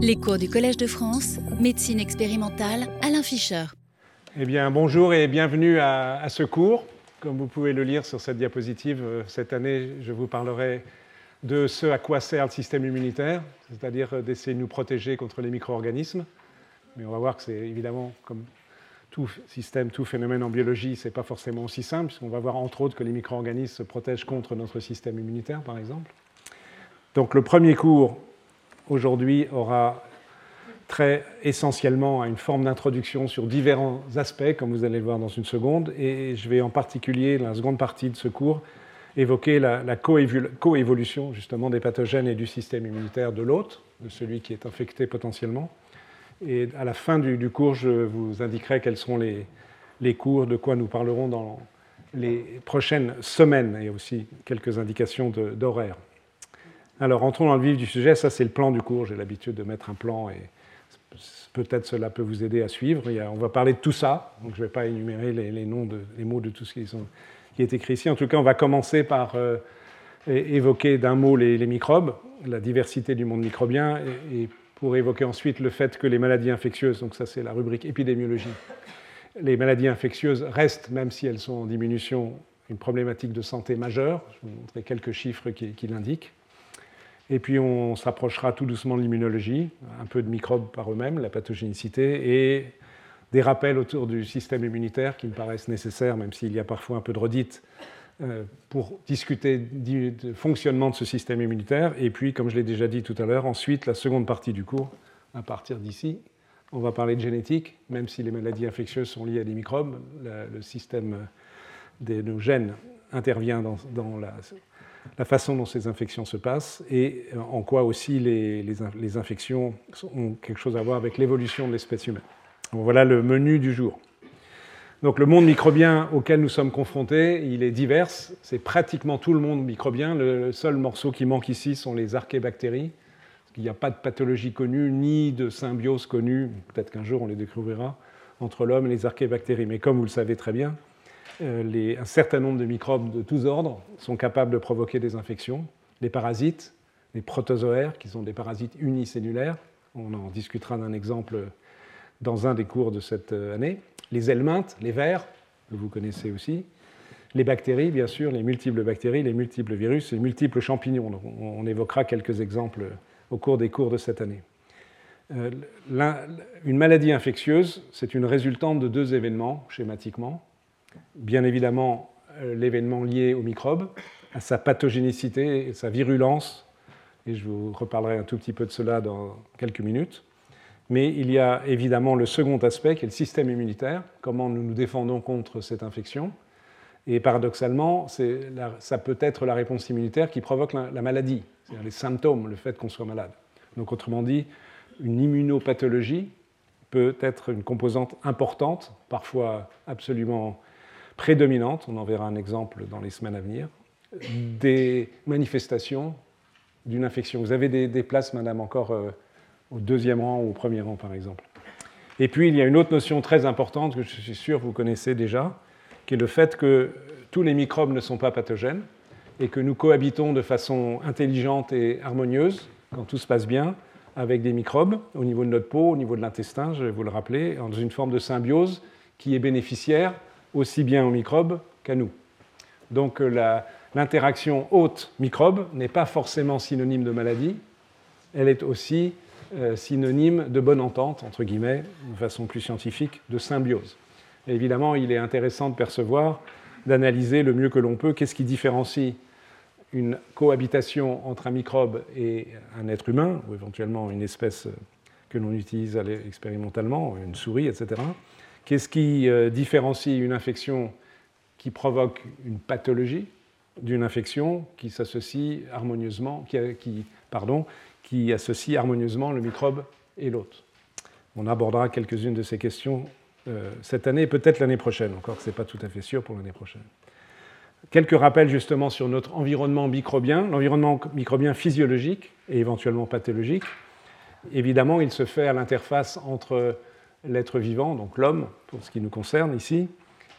Les cours du Collège de France, médecine expérimentale, Alain Fischer. Eh bien, bonjour et bienvenue à, ce cours. Comme vous pouvez le lire sur cette diapositive, euh, cette année, je vous parlerai de ce à quoi sert le système immunitaire, c'est-à-dire d'essayer de nous protéger contre les micro-organismes. Mais on va voir que c'est évidemment, comme tout système, tout phénomène en biologie, ce n'est pas forcément aussi simple, puisqu'on va voir entre autres que les micro-organismes se protègent contre notre système immunitaire, par exemple. Donc le premier cours aujourd'hui aura très essentiellement une forme d'introduction sur différents aspects, comme vous allez le voir dans une seconde, et je vais en particulier, dans la seconde partie de ce cours, évoquer la, coévolution justement des pathogènes et du système immunitaire de l'hôte, de celui qui est infecté potentiellement. Et à la fin du, cours, je vous indiquerai quels seront les, les cours, de quoi nous parlerons dans les prochaines semaines, et aussi quelques indications d'horaire. Alors, entrons dans le vif du sujet. Ça, c'est le plan du cours. J'ai l'habitude de mettre un plan et peut-être cela peut vous aider à suivre. on va parler de tout ça. Donc, je ne vais pas énumérer les mots de tout ce qui, est écrit ici. En tout cas, on va commencer par euh, évoquer d'un mot les, microbes, la diversité du monde microbien, et, pour évoquer ensuite le fait que les maladies infectieuses, donc ça c'est la rubrique épidémiologie, les maladies infectieuses restent, même si elles sont en diminution, une problématique de santé majeure. Je vais vous montrer quelques chiffres qui l'indiquent. Et puis on s'approchera tout doucement de l'immunologie, un peu de microbes par eux-mêmes, la pathogénicité, et des rappels autour du système immunitaire qui me paraissent nécessaires, même s'il y a parfois un peu de redite, euh, pour discuter du fonctionnement de ce système immunitaire. Et puis, comme je l'ai déjà dit tout à l'heure, ensuite, la seconde partie du cours, à partir d'ici, on va parler de génétique, même si les maladies infectieuses sont liées à des microbes, le système de nos gènes intervient dans, dans la la façon dont ces infections se passent et en quoi aussi les, infections ont quelque chose à voir avec l'évolution de l'espèce humaine. voilà le menu du jour. Donc le monde microbien auquel nous sommes confrontés, il est divers. C'est pratiquement tout le monde microbien. Le seul morceau qui manque ici sont les archébactéries. Il n'y a pas de pathologie connue ni de symbiose connue. Peut-être qu'un jour on les découvrira entre l'homme et les archébactéries. Mais comme vous le savez très bien, euh, un certain nombre de microbes de tous ordres sont capables de provoquer des infections. Les parasites, les protozoaires, qui sont des parasites unicellulaires, on en discutera d'un exemple dans un des cours de cette euh, année. Les helminthes, les vers, que vous connaissez aussi. Les bactéries, bien sûr, les multiples bactéries, les multiples virus, les multiples champignons. on évoquera quelques exemples au cours des cours de cette année. Euh, une maladie infectieuse, c'est une résultante de deux événements, schématiquement bien évidemment euh, l'événement lié au microbe, à sa pathogénicité et sa virulence, et je vous reparlerai un tout petit peu de cela dans quelques minutes. Mais il y a évidemment le second aspect qui est le système immunitaire, comment nous nous défendons contre cette infection. Et paradoxalement, ça peut être la réponse immunitaire qui provoque la, maladie, c'est-à-dire les symptômes, le fait qu'on soit malade. Donc autrement dit, une immunopathologie peut être une composante importante, parfois absolument prédominante, on en verra un exemple dans les semaines à venir, des manifestations d'une infection. Vous avez des, places, madame, encore euh, au deuxième rang ou au premier rang, par exemple. Et puis, il y a une autre notion très importante que je suis sûr vous connaissez déjà, qui est le fait que tous les microbes ne sont pas pathogènes et que nous cohabitons de façon intelligente et harmonieuse, quand tout se passe bien, avec des microbes au niveau de notre peau, au niveau de l'intestin, je vais vous le rappeler, dans une forme de symbiose qui est bénéficiaire aussi bien aux microbes qu'à nous. Donc euh, l'interaction hôte-microbe n'est pas forcément synonyme de maladie, elle est aussi euh, synonyme de bonne entente, entre guillemets, de façon plus scientifique, de symbiose. évidemment, il est intéressant de percevoir, d'analyser le mieux que l'on peut qu'est-ce qui différencie une cohabitation entre un microbe et un être humain, ou éventuellement une espèce que l'on utilise expérimentalement, une souris, etc. Qu'est-ce qui euh, différencie une infection qui provoque une pathologie d'une infection qui s'associe harmonieusement, qui, pardon, qui associe harmonieusement le microbe et l'hôte On abordera quelques-unes de ces questions euh, cette année et peut-être l'année prochaine, encore que ce n'est pas tout à fait sûr pour l'année prochaine. Quelques rappels justement sur notre environnement microbien, l'environnement microbien physiologique et éventuellement pathologique. Évidemment, il se fait à l'interface entre l'être vivant, donc l'homme, pour ce qui nous concerne ici,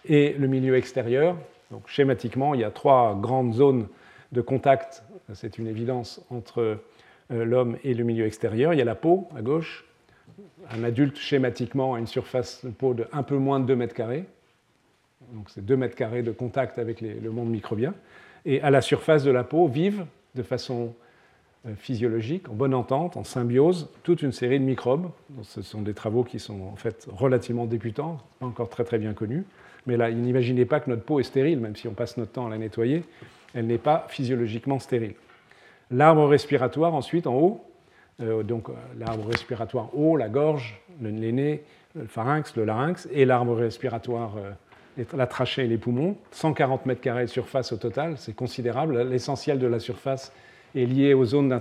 et le milieu extérieur. Donc schématiquement, il y a trois grandes zones de contact, c'est une évidence, entre l'homme et le milieu extérieur. Il y a la peau à gauche. Un adulte, schématiquement, a une surface de peau de un peu moins de 2 mètres carrés. Donc c'est 2 mètres carrés de contact avec le monde microbien. Et à la surface de la peau vivent de façon euh, physiologique, en bonne entente, en symbiose, toute une série de microbes. Ce sont des travaux qui sont en fait relativement débutants, pas encore très très bien connus. Mais là, n'imaginez pas que notre peau est stérile, même si on passe notre temps à la nettoyer, elle n'est pas physiologiquement stérile. L'arbre respiratoire, ensuite, en haut, euh, donc euh, l'arbre respiratoire haut, la gorge, le, nez, le pharynx, le larynx, et l'arbre respiratoire, la trachée et les poumons, 140 mètres carrés de surface au total, c'est considérable. L'essentiel de la surface est lié aux zones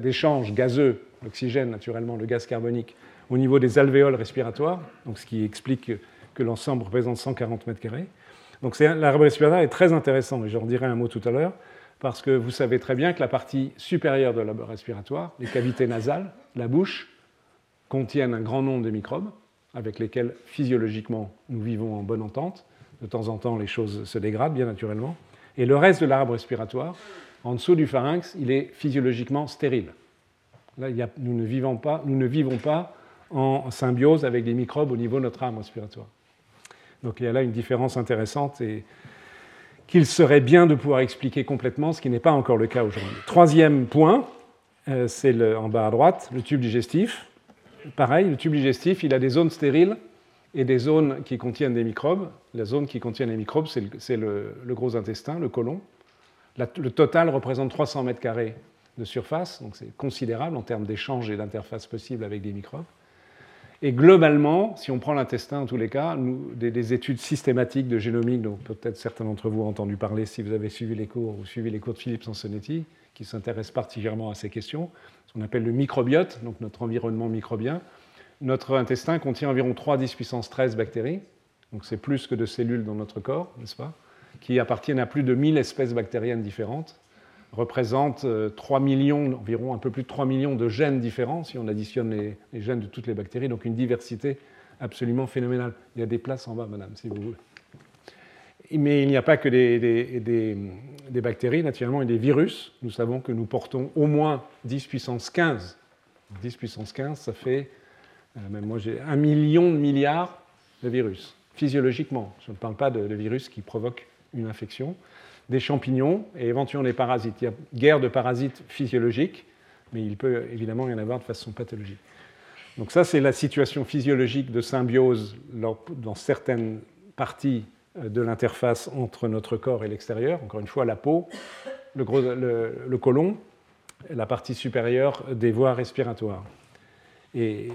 d'échange gazeux, l'oxygène naturellement, le gaz carbonique, au niveau des alvéoles respiratoires, donc ce qui explique que l'ensemble représente 140 mètres carrés. Donc l'arbre respiratoire est très intéressant, et j'en dirai un mot tout à l'heure, parce que vous savez très bien que la partie supérieure de l'arbre respiratoire, les cavités nasales, la bouche, contiennent un grand nombre de microbes avec lesquels physiologiquement nous vivons en bonne entente. De temps en temps, les choses se dégradent, bien naturellement. Et le reste de l'arbre respiratoire, en dessous du pharynx, il est physiologiquement stérile. Là, nous, ne vivons pas, nous ne vivons pas en symbiose avec des microbes au niveau de notre arbre respiratoire. Donc il y a là une différence intéressante et qu'il serait bien de pouvoir expliquer complètement, ce qui n'est pas encore le cas aujourd'hui. Troisième point, euh, c'est en bas à droite, le tube digestif. Pareil, le tube digestif, il a des zones stériles et des zones qui contiennent des microbes. La zone qui contient les microbes, c'est le, gros intestin, le côlon le total représente 300 mètres carrés de surface, donc c'est considérable en termes d'échanges et d'interfaces possibles avec des microbes. Et globalement, si on prend l'intestin en tous les cas, des, études systématiques de génomique, dont peut-être certains d'entre vous ont entendu parler si vous avez suivi les cours ou suivi les cours de Philippe Sansonetti, qui s'intéresse particulièrement à ces questions, ce qu'on appelle le microbiote, donc notre environnement microbien. Notre intestin contient environ 3 10 puissance 13 bactéries, donc c'est plus que de cellules dans notre corps, n'est-ce pas? Qui appartiennent à plus de 1000 espèces bactériennes différentes, représentent 3 euh, millions, environ un peu plus de 3 millions de gènes différents, si on additionne les, gènes de toutes les bactéries, donc une diversité absolument phénoménale. Il y a des places en bas, madame, si vous voulez. Mais il n'y a pas que des, bactéries, naturellement, et des virus. Nous savons que nous portons au moins 10 puissance 15. 10 puissance 15, ça fait, euh, un million de milliards de virus, physiologiquement. Je ne parle pas de, de virus qui provoquent une infection, des champignons et éventuellement des parasites. Il y a guerre de parasites physiologiques, mais il peut évidemment y en avoir de façon pathologique. Donc ça, c'est la situation physiologique de symbiose dans certaines parties euh, de l'interface entre notre corps et l'extérieur. Encore une fois, la peau, le, gros, le, côlon, la partie supérieure des voies respiratoires. Et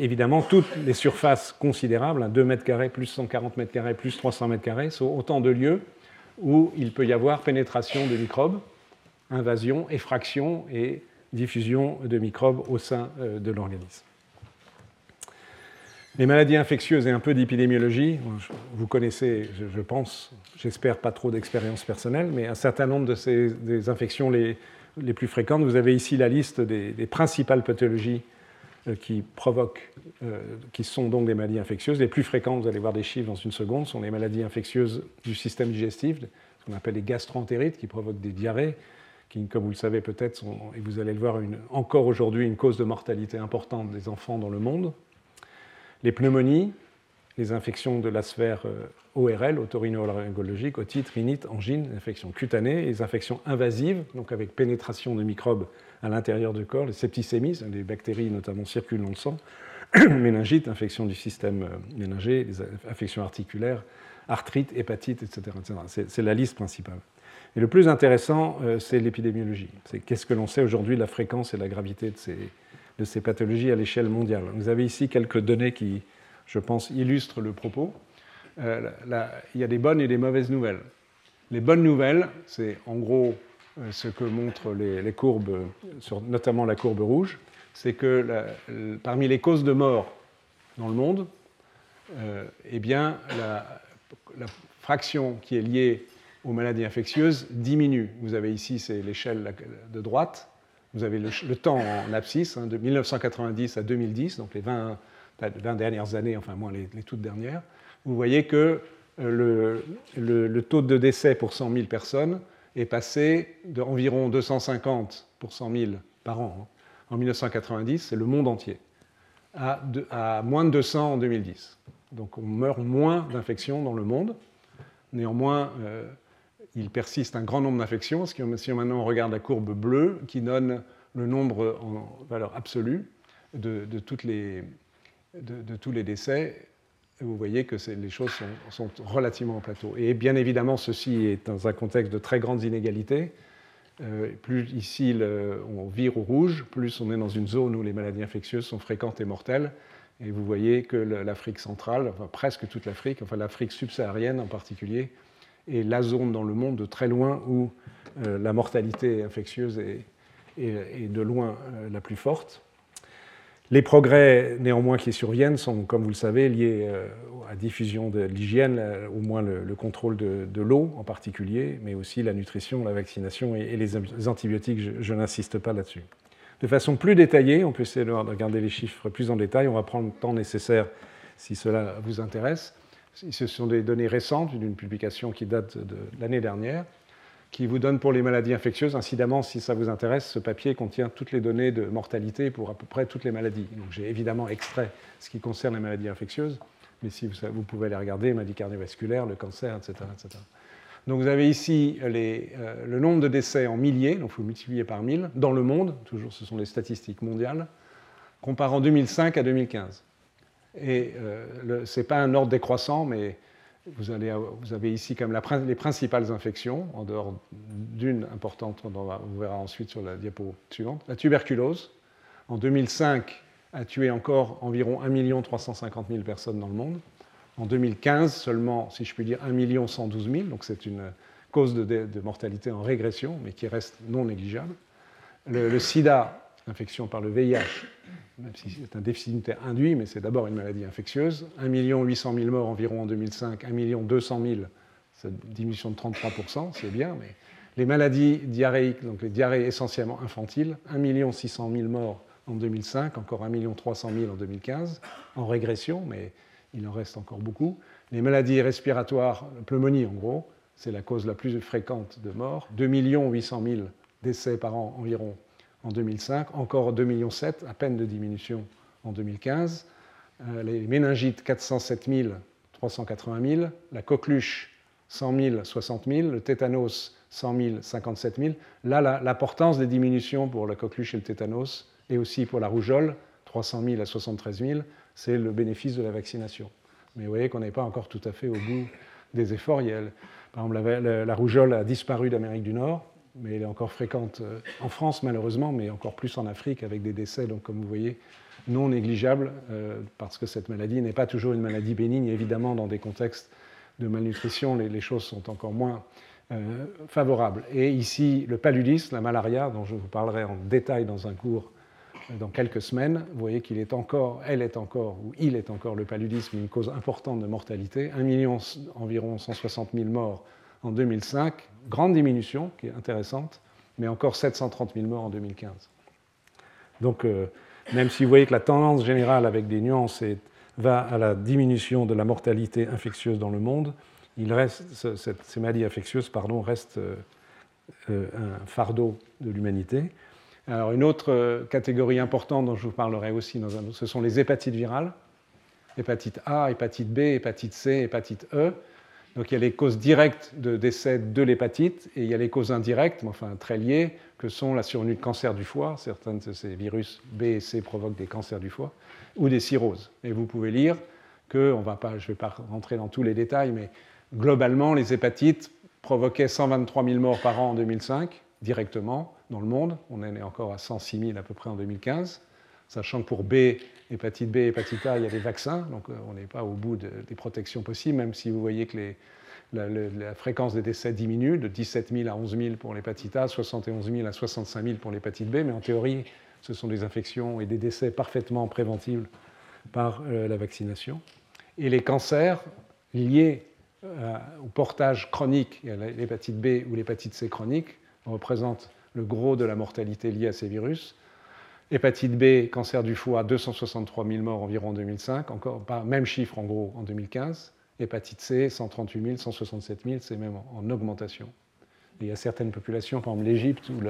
évidemment, toutes les surfaces considérables, 2 mètres carrés, plus 140 mètres carrés, plus 300 mètres carrés, sont autant de lieux où il peut y avoir pénétration de microbes, invasion, effraction et diffusion de microbes au sein euh, de l'organisme. Les maladies infectieuses et un peu d'épidémiologie, vous connaissez, je pense, j'espère pas trop d'expérience personnelle, mais un certain nombre de ces des infections les, plus fréquentes. Vous avez ici la liste des, des principales pathologies qui provoquent, euh, qui sont donc des maladies infectieuses. Les plus fréquentes, vous allez voir des chiffres dans une seconde, sont les maladies infectieuses du système digestif, ce qu'on appelle les gastroentérites, qui provoquent des diarrhées, qui, comme vous le savez peut-être, et vous allez le voir, une, encore aujourd'hui une cause de mortalité importante des enfants dans le monde. Les pneumonies, les infections de la sphère euh, ORL, otorino-laryngologique, otite, rhinite, angine, infections cutanées, les infections invasives, donc avec pénétration de microbes à l'intérieur du corps, les septicémies, les bactéries notamment circulent dans le sang, méningite, infection du système euh, méningé, les infections articulaires, arthrite, hépatite, etc. C'est la liste principale. Et le plus intéressant, euh, c'est l'épidémiologie. C'est qu'est-ce que l'on sait aujourd'hui de la fréquence et de la gravité de ces, de ces pathologies à l'échelle mondiale. Vous avez ici quelques données qui, je pense, illustrent le propos. Euh, il y a des bonnes et des mauvaises nouvelles. Les bonnes nouvelles, c'est en gros euh, ce que montrent les, courbes, notamment la courbe rouge, c'est que parmi les causes de mort dans le monde, euh, eh bien, la, fraction qui est liée aux maladies infectieuses diminue. Vous avez ici, c'est l'échelle de droite, vous avez le, temps en abscisse, hein, de 1990 à 2010, donc les 20, dernières années, enfin moins les, toutes dernières. Vous voyez que euh, le, taux de décès pour 100 000 personnes est passé d'environ 250 pour 100 000 par an. Hein. En 1990, c'est le monde entier, à, à, moins de 200 en 2010. Donc on meurt moins d'infections dans le monde. Néanmoins, euh, il persiste un grand nombre d'infections. Si maintenant on regarde la courbe bleue qui donne le nombre en valeur absolue de, toutes les, de, tous les décès, vous voyez que les choses sont, relativement en plateau. Et bien évidemment, ceci est dans un contexte de très grandes inégalités. Euh, plus ici on vire au rouge, plus on est dans une zone où les maladies infectieuses sont fréquentes et mortelles. Et vous voyez que l'Afrique centrale, enfin presque toute l'Afrique, enfin l'Afrique subsaharienne en particulier, est la zone dans le monde de très loin où euh, la mortalité infectieuse est, de loin euh, la plus forte. Les progrès néanmoins qui surviennent sont, comme vous le savez, liés euh, à la diffusion de l'hygiène, au moins le, contrôle de, l'eau en particulier, mais aussi la nutrition, la vaccination et, les antibiotiques. Je, n'insiste pas là-dessus. De façon plus détaillée, on peut essayer de regarder les chiffres plus en détail, on va prendre le temps nécessaire si cela vous intéresse. Ce sont des données récentes d'une publication qui date de l'année dernière qui vous donne pour les maladies infectieuses. Incidemment, si ça vous intéresse, ce papier contient toutes les données de mortalité pour à peu près toutes les maladies. Donc j'ai évidemment extrait ce qui concerne les maladies infectieuses, mais si vous, vous pouvez les regarder, maladies cardiovasculaires, le cancer, etc. etc. Donc vous avez ici euh, le nombre de décès en milliers, donc il faut multiplier par 1000, dans le monde, toujours ce sont les statistiques mondiales, comparant 2005 à 2015. Et euh, ce n'est pas un ordre décroissant, mais vous, avez ici comme les principales infections, en dehors d'une importante, on, on verra ensuite sur la diapo suivante. La tuberculose, en 2005, a tué encore environ 1 350 000 personnes dans le monde. En 2015, seulement, si je puis dire, 1 112 000, donc c'est une cause de, mortalité en régression, mais qui reste non négligeable. le sida, infection par le VIH, même si c'est un déficit induit, mais c'est d'abord une maladie infectieuse. 1 800 000 morts environ en 2005, 1 200 000, c'est une diminution de 33%, c'est bien, mais les maladies diarrhéiques, donc les diarrhées essentiellement infantiles, 1 600 000 morts en 2005, encore 1 300 000 en 2015, en régression, mais il en reste encore beaucoup. Les maladies respiratoires, pneumonie en gros, c'est la cause la plus fréquente de mort, 2 800 000 décès par an environ en 2005, encore 2,7 millions, à peine de diminution en 2015. Euh, les méningites, 407 000, 380 000. La coqueluche, 100 000, 60 000. Le tétanos, 100 000, 57 000. Là, l'importance des diminutions pour la coqueluche et le tétanos, et aussi pour la rougeole, 300 000 à 73 000, c'est le bénéfice de la vaccination. Mais vous voyez qu'on n'est pas encore tout à fait au bout des efforts. par exemple, la rougeole a disparu d'Amérique du Nord mais elle est encore fréquente euh, en France malheureusement, mais encore plus en Afrique avec des décès, donc comme vous voyez, non négligeables, euh, parce que cette maladie n'est pas toujours une maladie bénigne. Évidemment, dans des contextes de malnutrition, les, choses sont encore moins euh, favorables. Et ici, le paludisme, la malaria, dont je vous parlerai en détail dans un cours dans quelques semaines, vous voyez qu'il est encore, elle est encore, ou il est encore le paludisme, une cause importante de mortalité. 1 million, environ 160 000 morts en 2005, grande diminution qui est intéressante, mais encore 730 000 morts en 2015. Donc, euh, même si vous voyez que la tendance générale avec des nuances va à la diminution de la mortalité infectieuse dans le monde, il reste, ces maladies infectieuses pardon, restent euh, euh, un fardeau de l'humanité. Alors, une autre catégorie importante dont je vous parlerai aussi, dans un, ce sont les hépatites virales. Hépatite A, hépatite B, hépatite C, hépatite E. Donc il y a les causes directes de décès de l'hépatite et il y a les causes indirectes, mais enfin très liées, que sont la survenue de cancer du foie. Certains de ces virus B et C provoquent des cancers du foie ou des cirrhoses. Et vous pouvez lire que, on va pas, je ne vais pas rentrer dans tous les détails, mais globalement, les hépatites provoquaient 123 000 morts par an en 2005, directement, dans le monde. On est encore à 106 000 à peu près en 2015 sachant que pour B, hépatite B, hépatite A, il y a des vaccins, donc euh, on n'est pas au bout des protections possibles, même si vous voyez que la, fréquence des décès diminue de 17 000 à 11 000 pour l'hépatite A, 71 000 à 65 000 pour l'hépatite B, mais en théorie, ce sont des infections et des décès parfaitement préventibles par euh, la vaccination. Et les cancers liés euh, au portage chronique, l'hépatite B ou l'hépatite C chronique, représentent le gros de la mortalité liée à ces virus. Hépatite B, cancer du foie, 263 000 morts environ en 2005, encore pas même chiffre en gros en 2015. Hépatite C, 138 000, 167 000, c'est même en, augmentation. il y a certaines populations, par exemple l'Égypte, où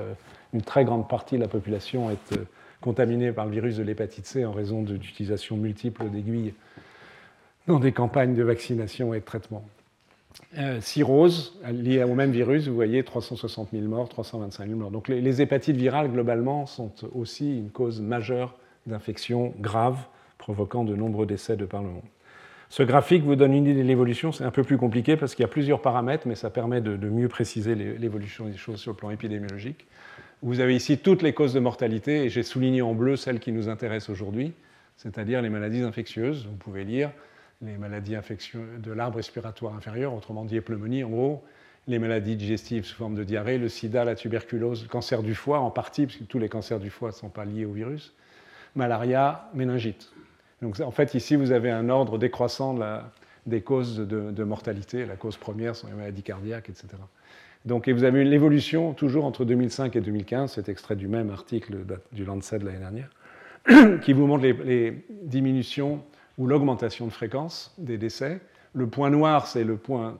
une très grande partie de la population est euh, contaminée par le virus de l'hépatite C en raison d'utilisation multiple d'aiguilles dans des campagnes de vaccination et de traitement. Euh, liée au même virus, vous voyez 360 000 morts, 325 000 morts. Donc les, hépatites virales, globalement, sont aussi une cause majeure d'infections graves, provoquant de nombreux décès de par le monde. Ce graphique vous donne une idée de l'évolution. C'est un peu plus compliqué parce qu'il y a plusieurs paramètres, mais ça permet de, mieux préciser l'évolution des choses sur le plan épidémiologique. Vous avez ici toutes les causes de mortalité, et j'ai souligné en bleu celles qui nous intéressent aujourd'hui, c'est-à-dire les maladies infectieuses. Vous pouvez lire les maladies infectieuses de l'arbre respiratoire inférieur, autrement dit les pneumonies en gros, les maladies digestives sous forme de diarrhée, le sida, la tuberculose, le cancer du foie en partie, puisque tous les cancers du foie ne sont pas liés au virus, malaria, méningite. Donc en fait, ici, vous avez un ordre décroissant des causes de, mortalité. La cause première sont les maladies cardiaques, etc. Donc, et vous avez l'évolution toujours entre 2005 et 2015, c'est extrait du même article du Lancet de l'année dernière, qui vous montre les diminutions ou l'augmentation de fréquence des décès. Le point noir, c'est le point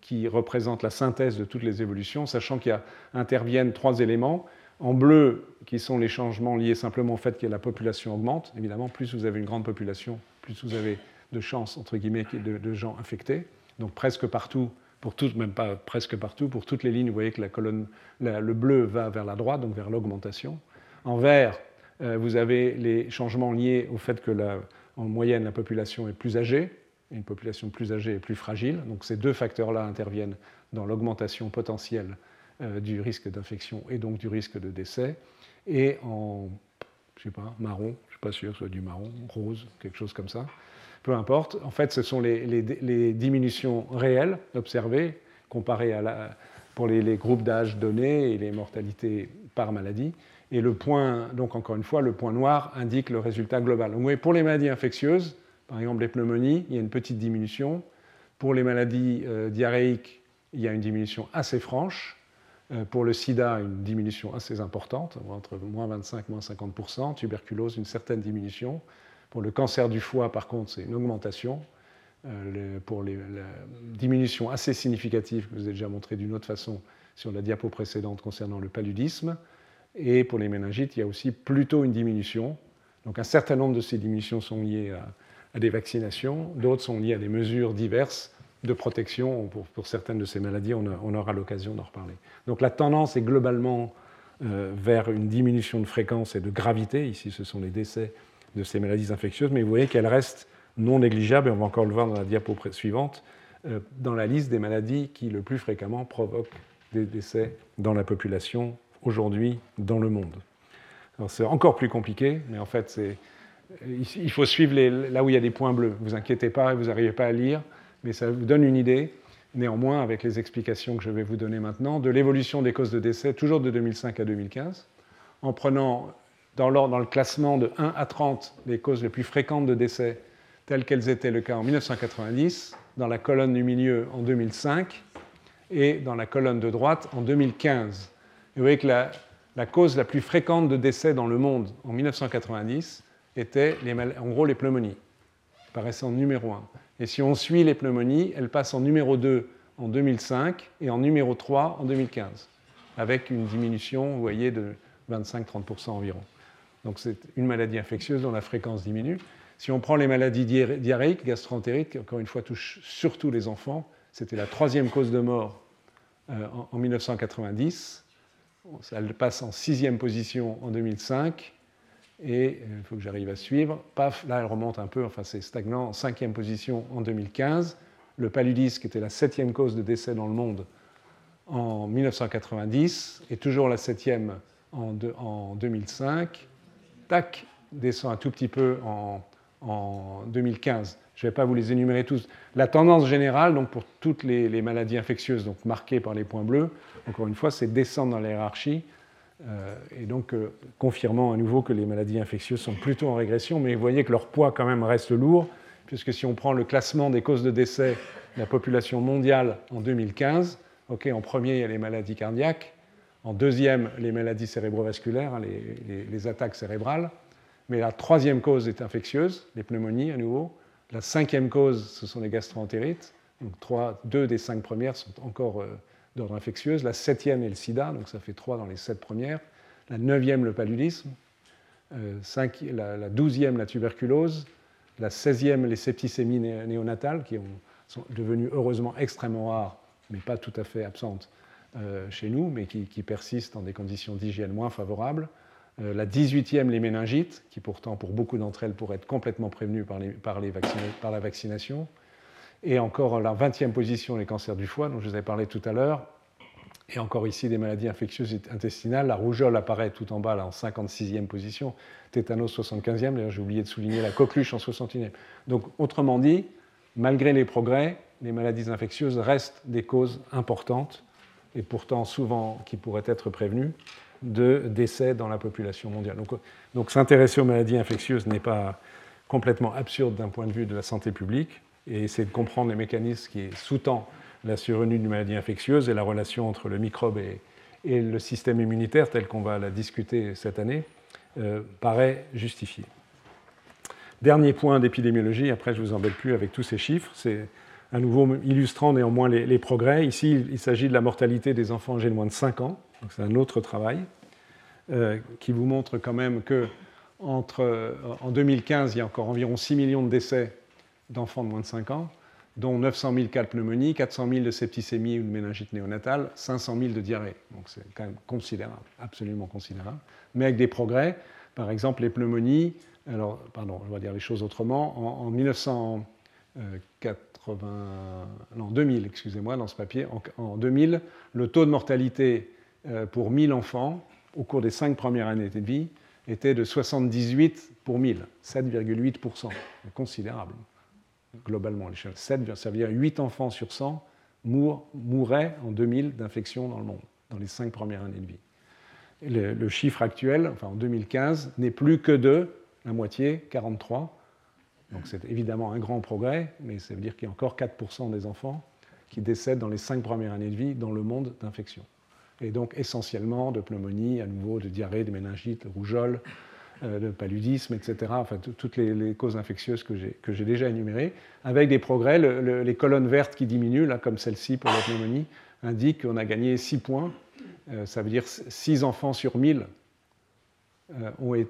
qui représente la synthèse de toutes les évolutions, sachant qu'il interviennent trois éléments. En bleu, qui sont les changements liés simplement au fait que la population augmente. Évidemment, plus vous avez une grande population, plus vous avez de chances, entre guillemets, de, gens infectés. Donc presque partout, pour toutes, même pas presque partout, pour toutes les lignes, vous voyez que la colonne, le bleu va vers la droite, donc vers l'augmentation. En vert, euh, vous avez les changements liés au fait que la, en moyenne, la population est plus âgée, une population plus âgée est plus fragile. Donc ces deux facteurs-là interviennent dans l'augmentation potentielle euh, du risque d'infection et donc du risque de décès. Et en, je sais pas, marron, je ne suis pas sûr que ce soit du marron, rose, quelque chose comme ça, peu importe. En fait, ce sont les, diminutions réelles observées comparées à pour les groupes d'âge donnés et les mortalités par maladie. Et le point, donc encore une fois, le point noir indique le résultat global. Donc, pour les maladies infectieuses, par exemple les pneumonies, il y a une petite diminution. Pour les maladies euh, diarrhéiques, il y a une diminution assez franche. Euh, pour le sida, une diminution assez importante, entre moins 25 et moins 50% tuberculose, une certaine diminution. Pour le cancer du foie, par contre, c'est une augmentation. Euh, pour les, la diminution assez significative que je vous ai déjà montré d'une autre façon sur la diapo précédente concernant le paludisme. Et pour les méningites, il y a aussi plutôt une diminution. Donc un certain nombre de ces diminutions sont liées à, des vaccinations, d'autres sont liées à des mesures diverses de protection. Pour, certaines de ces maladies, on, aura l'occasion d'en reparler. Donc la tendance est globalement euh, vers une diminution de fréquence et de gravité. Ici, ce sont les décès de ces maladies infectieuses, mais vous voyez qu'elles restent non négligeables, et on va encore le voir dans la diapo suivante, euh, dans la liste des maladies qui le plus fréquemment provoquent des décès dans la population aujourd'hui dans le monde. C'est encore plus compliqué, mais en fait, il faut suivre là où il y a des points bleus. Vous inquiétez pas, vous n'arrivez pas à lire, mais ça vous donne une idée, néanmoins, avec les explications que je vais vous donner maintenant, de l'évolution des causes de décès, toujours de 2005 à 2015, en prenant dans, dans le classement de 1 à 30 les causes les plus fréquentes de décès, telles qu'elles étaient le cas en 1990, dans la colonne du milieu en 2005 et dans la colonne de droite en 2015 vous voyez que la, cause la plus fréquente de décès dans le monde en 1990 était en gros les pneumonies, paraissait en numéro 1. Et si on suit les pneumonies, elles passent en numéro 2 en 2005 et en numéro 3 en 2015, avec une diminution, vous voyez, de 25-30% environ. Donc c'est une maladie infectieuse dont la fréquence diminue. Si on prend les maladies diarrhéiques, gastroentériques, qui encore une fois touchent surtout les enfants, c'était la troisième cause de mort euh, en 1990 elle passe en sixième position en 2005. Et euh, il faut que j'arrive à suivre. Paf, là, elle remonte un peu, enfin, c'est stagnant, cinquième position en 2015. Le paludisme, qui était la septième cause de décès dans le monde en 1990, et toujours la septième en, en 2005. Tac, descend un tout petit peu en, en 2015. Je ne vais pas vous les énumérer tous. La tendance générale, donc pour toutes les, maladies infectieuses donc marquées par les points bleus, encore une fois, c'est descendre dans la hiérarchie, euh, et donc euh, confirmant à nouveau que les maladies infectieuses sont plutôt en régression, mais vous voyez que leur poids quand même reste lourd, puisque si on prend le classement des causes de décès de la population mondiale en 2015, en premier, il y a les maladies cardiaques, en deuxième, les maladies cérébrovasculaires, hein, les attaques cérébrales, mais la troisième cause est infectieuse, les pneumonies à nouveau. La cinquième cause, ce sont les gastroentérites. Donc trois, deux des cinq premières sont encore euh, d'ordre infectieuse. La septième est le sida, donc ça fait trois dans les sept premières. La neuvième, le paludisme. la, douzième, la tuberculose. La seizième, les septicémies néonatales, qui sont devenues heureusement extrêmement rares, mais pas tout à fait absentes chez nous, mais qui, persistent dans des conditions d'hygiène moins favorables. Euh, la 18e, les méningites, qui pourtant pour beaucoup d'entre elles pourraient être complètement prévenues par, la vaccination. Et encore la 20e position, les cancers du foie, dont je vous ai parlé tout à l'heure. Et encore ici, des maladies infectieuses intestinales. La rougeole apparaît tout en bas, là, en 56e position. Tétanos, 75e. D'ailleurs, j'ai oublié de souligner la coqueluche en 61e. Donc, autrement dit, malgré les progrès, les maladies infectieuses restent des causes importantes et pourtant souvent qui pourraient être prévenues de décès dans la population mondiale. Donc, s'intéresser aux maladies infectieuses n'est pas complètement absurde d'un point de vue de la santé publique, et essayer de comprendre les mécanismes qui sous-tendent la survenue d'une maladie infectieuse et la relation entre le microbe et, le système immunitaire, tel qu'on va la discuter cette année, euh, paraît justifié. Dernier point d'épidémiologie, après je ne vous embête plus avec tous ces chiffres, c'est à nouveau illustrant néanmoins les, progrès. Ici, il s'agit de la mortalité des enfants âgés de moins de 5 ans c'est un autre travail euh, qui vous montre quand même que entre, en 2015, il y a encore environ 6 millions de décès d'enfants de moins de 5 ans, dont 900 000 cas de pneumonie, 400 000 de septicémie ou de méningite néonatale, 500 000 de diarrhée. Donc c'est quand même considérable, absolument considérable. Mais avec des progrès, par exemple les pneumonies, alors, pardon, je vais dire les choses autrement, en, 1980, non, 2000, excusez-moi, dans ce papier, en, en 2000, le taux de mortalité euh, pour 1000 enfants au cours des cinq premières années de vie était de 78 pour 1000, 7,8%. Considérable, globalement à l'échelle. 7, ça veut dire 8 enfants sur 100 mouraient en 2000 d'infection dans le monde, dans les cinq premières années de vie. le, chiffre actuel, enfin en 2015, n'est plus que de la moitié, 43. Donc c'est évidemment un grand progrès, mais ça veut dire qu'il y a encore 4% des enfants qui décèdent dans les cinq premières années de vie dans le monde d'infection et donc essentiellement de pneumonie, à nouveau de diarrhée, de méningite, de rougeole, euh, de paludisme, etc. Enfin, toutes les, causes infectieuses que j'ai déjà énumérées, avec des progrès. les colonnes vertes qui diminuent, là, comme celle-ci pour la pneumonie, indiquent qu'on a gagné 6 points. Euh, ça veut dire 6 enfants sur 1000 euh,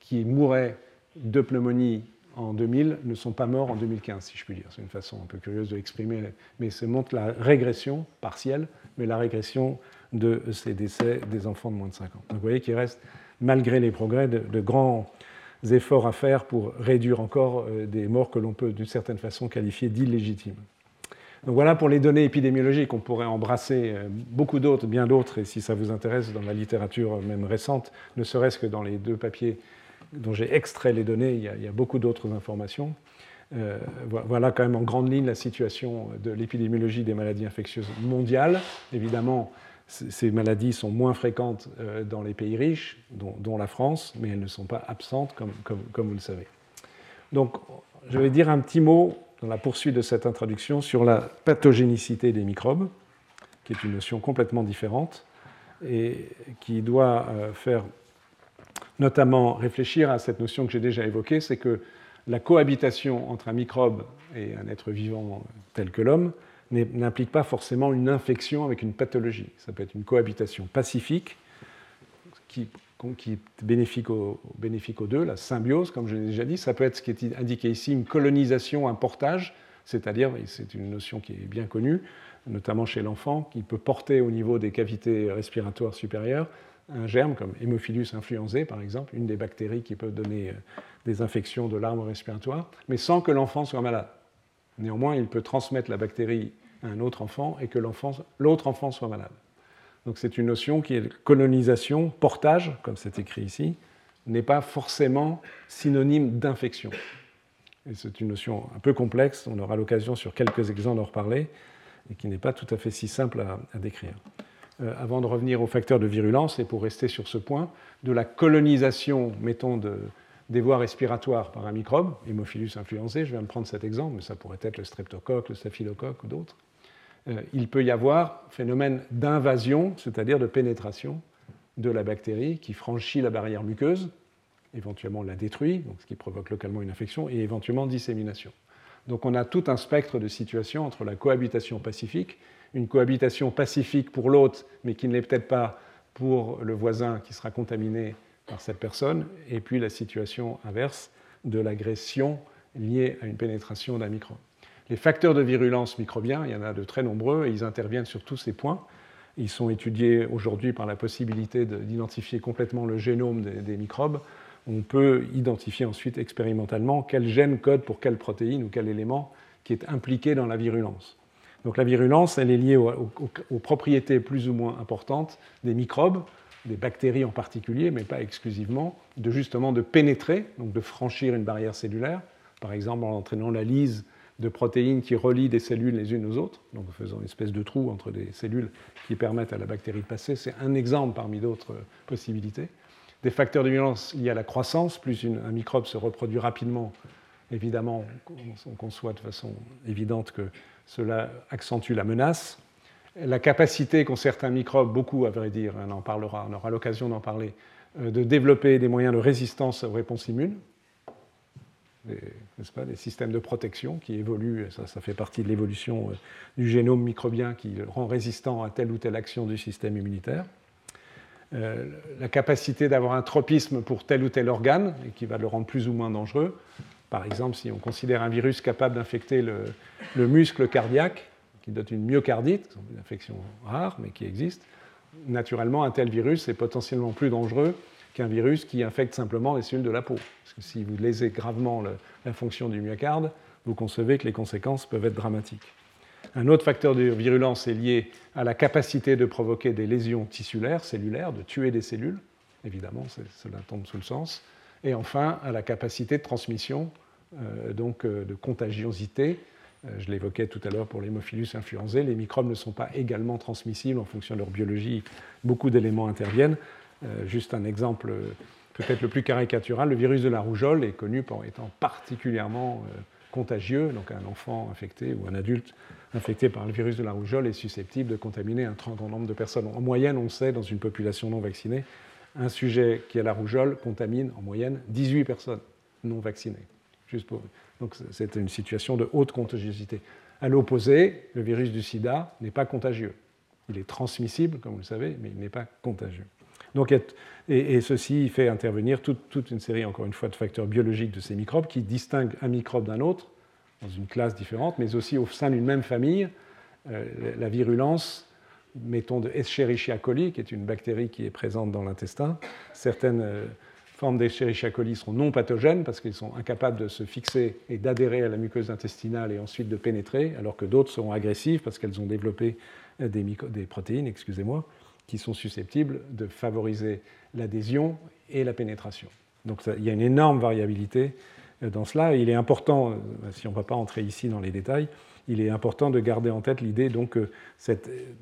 qui mouraient de pneumonie en 2000 ne sont pas morts en 2015, si je puis dire. C'est une façon un peu curieuse de l'exprimer, mais ça montre la régression partielle, mais la régression de ces décès des enfants de moins de 5 ans. Donc vous voyez qu'il reste, malgré les progrès, de, grands efforts à faire pour réduire encore euh, des morts que l'on peut d'une certaine façon qualifier d'illégitimes. Donc voilà pour les données épidémiologiques. On pourrait embrasser euh, beaucoup d'autres, bien d'autres, et si ça vous intéresse dans la littérature même récente, ne serait-ce que dans les deux papiers dont j'ai extrait les données, il y a, beaucoup d'autres informations. Euh, voilà quand même en grande ligne la situation de l'épidémiologie des maladies infectieuses mondiales. Évidemment, ces maladies sont moins fréquentes euh, dans les pays riches, dont, la France, mais elles ne sont pas absentes, comme, vous le savez. Donc, je vais dire un petit mot dans la poursuite de cette introduction sur la pathogénicité des microbes, qui est une notion complètement différente et qui doit euh, faire notamment réfléchir à cette notion que j'ai déjà évoquée, c'est que la cohabitation entre un microbe et un être vivant tel que l'homme n'implique pas forcément une infection avec une pathologie. Ça peut être une cohabitation pacifique qui, est bénéfique, aux, deux, la symbiose, comme je l'ai déjà dit. Ça peut être ce qui est indiqué ici, une colonisation, un portage, c'est-à-dire, c'est une notion qui est bien connue, notamment chez l'enfant, qui peut porter au niveau des cavités respiratoires supérieures un germe comme Hémophilus influenzae, par exemple, une des bactéries qui peut donner euh, des infections de l'arbre respiratoire, mais sans que l'enfant soit malade. Néanmoins, il peut transmettre la bactérie un autre enfant et que l'autre enfant soit malade. Donc c'est une notion qui est colonisation, portage, comme c'est écrit ici, n'est pas forcément synonyme d'infection. Et c'est une notion un peu complexe, on aura l'occasion sur quelques exemples d'en reparler, et qui n'est pas tout à fait si simple à, décrire. Euh, avant de revenir aux facteurs de virulence, et pour rester sur ce point, de la colonisation, mettons, de, des voies respiratoires par un microbe, Hémophilus influenzae, je vais me prendre cet exemple, mais ça pourrait être le streptocoque, le staphylocoque ou d'autres, il peut y avoir phénomène d'invasion, c'est-à-dire de pénétration de la bactérie qui franchit la barrière muqueuse, éventuellement la détruit, donc ce qui provoque localement une infection, et éventuellement dissémination. Donc on a tout un spectre de situations entre la cohabitation pacifique, une cohabitation pacifique pour l'autre, mais qui ne l'est peut-être pas pour le voisin qui sera contaminé par cette personne, et puis la situation inverse de l'agression liée à une pénétration d'un microbe. Les facteurs de virulence microbiens, il y en a de très nombreux, et ils interviennent sur tous ces points. Ils sont étudiés aujourd'hui par la possibilité d'identifier complètement le génome des, microbes. On peut identifier ensuite expérimentalement quel gène code pour quelle protéine ou quel élément qui est impliqué dans la virulence. Donc la virulence, elle est liée aux, propriétés plus ou moins importantes des microbes, des bactéries en particulier, mais pas exclusivement, de justement de pénétrer, donc de franchir une barrière cellulaire, par exemple en entraînant la lise de protéines qui relient des cellules les unes aux autres, donc faisant une espèce de trou entre des cellules qui permettent à la bactérie de passer. C'est un exemple parmi d'autres possibilités. Des facteurs de violence liés à la croissance, plus un microbe se reproduit rapidement, évidemment, on conçoit de façon évidente que cela accentue la menace. La capacité qu'ont certains microbes, beaucoup à vrai dire, on en parlera, on aura l'occasion d'en parler, euh, de développer des moyens de résistance aux réponses immunes, n'est-ce pas, des systèmes de protection qui évoluent, ça, ça fait partie de l'évolution euh, du génome microbien qui le rend résistant à telle ou telle action du système immunitaire. Euh, la capacité d'avoir un tropisme pour tel ou tel organe et qui va le rendre plus ou moins dangereux. Par exemple, si on considère un virus capable d'infecter le, le, muscle cardiaque, qui donne une myocardite, une infection rare mais qui existe, naturellement, un tel virus est potentiellement plus dangereux qu'un virus qui infecte simplement les cellules de la peau. Parce que si vous lésez gravement la fonction du myocarde, vous concevez que les conséquences peuvent être dramatiques. Un autre facteur de virulence est lié à la capacité de provoquer des lésions tissulaires, cellulaires, de tuer des cellules. Évidemment, cela tombe sous le sens. Et enfin, à la capacité de transmission, euh, donc euh, de contagiosité. Euh, je l'évoquais tout à l'heure pour l'hémophilus influenzae. Les microbes ne sont pas également transmissibles en fonction de leur biologie. Beaucoup d'éléments interviennent. Euh, juste un exemple euh, peut-être le plus caricatural, le virus de la rougeole est connu pour étant particulièrement euh, contagieux, donc un enfant infecté ou un adulte infecté par le virus de la rougeole est susceptible de contaminer un très grand nombre de personnes. En moyenne, on sait, dans une population non vaccinée, un sujet qui a la rougeole contamine en moyenne 18 personnes non vaccinées. Donc c'est une situation de haute contagiosité. À l'opposé, le virus du sida n'est pas contagieux. Il est transmissible, comme vous le savez, mais il n'est pas contagieux. Donc, et, ceci fait intervenir toute, une série, encore une fois, de facteurs biologiques de ces microbes qui distinguent un microbe d'un autre dans une classe différente, mais aussi au sein d'une même famille. Euh, la virulence, mettons de Escherichia coli, qui est une bactérie qui est présente dans l'intestin. Certaines euh, formes d'Escherichia coli sont non pathogènes parce qu'elles sont incapables de se fixer et d'adhérer à la muqueuse intestinale et ensuite de pénétrer, alors que d'autres seront agressives parce qu'elles ont développé euh, des, des protéines, excusez-moi qui sont susceptibles de favoriser l'adhésion et la pénétration. Donc il y a une énorme variabilité euh, dans cela. il est important, euh, si on ne va pas entrer ici dans les détails, il est important de garder en tête l'idée que cette euh,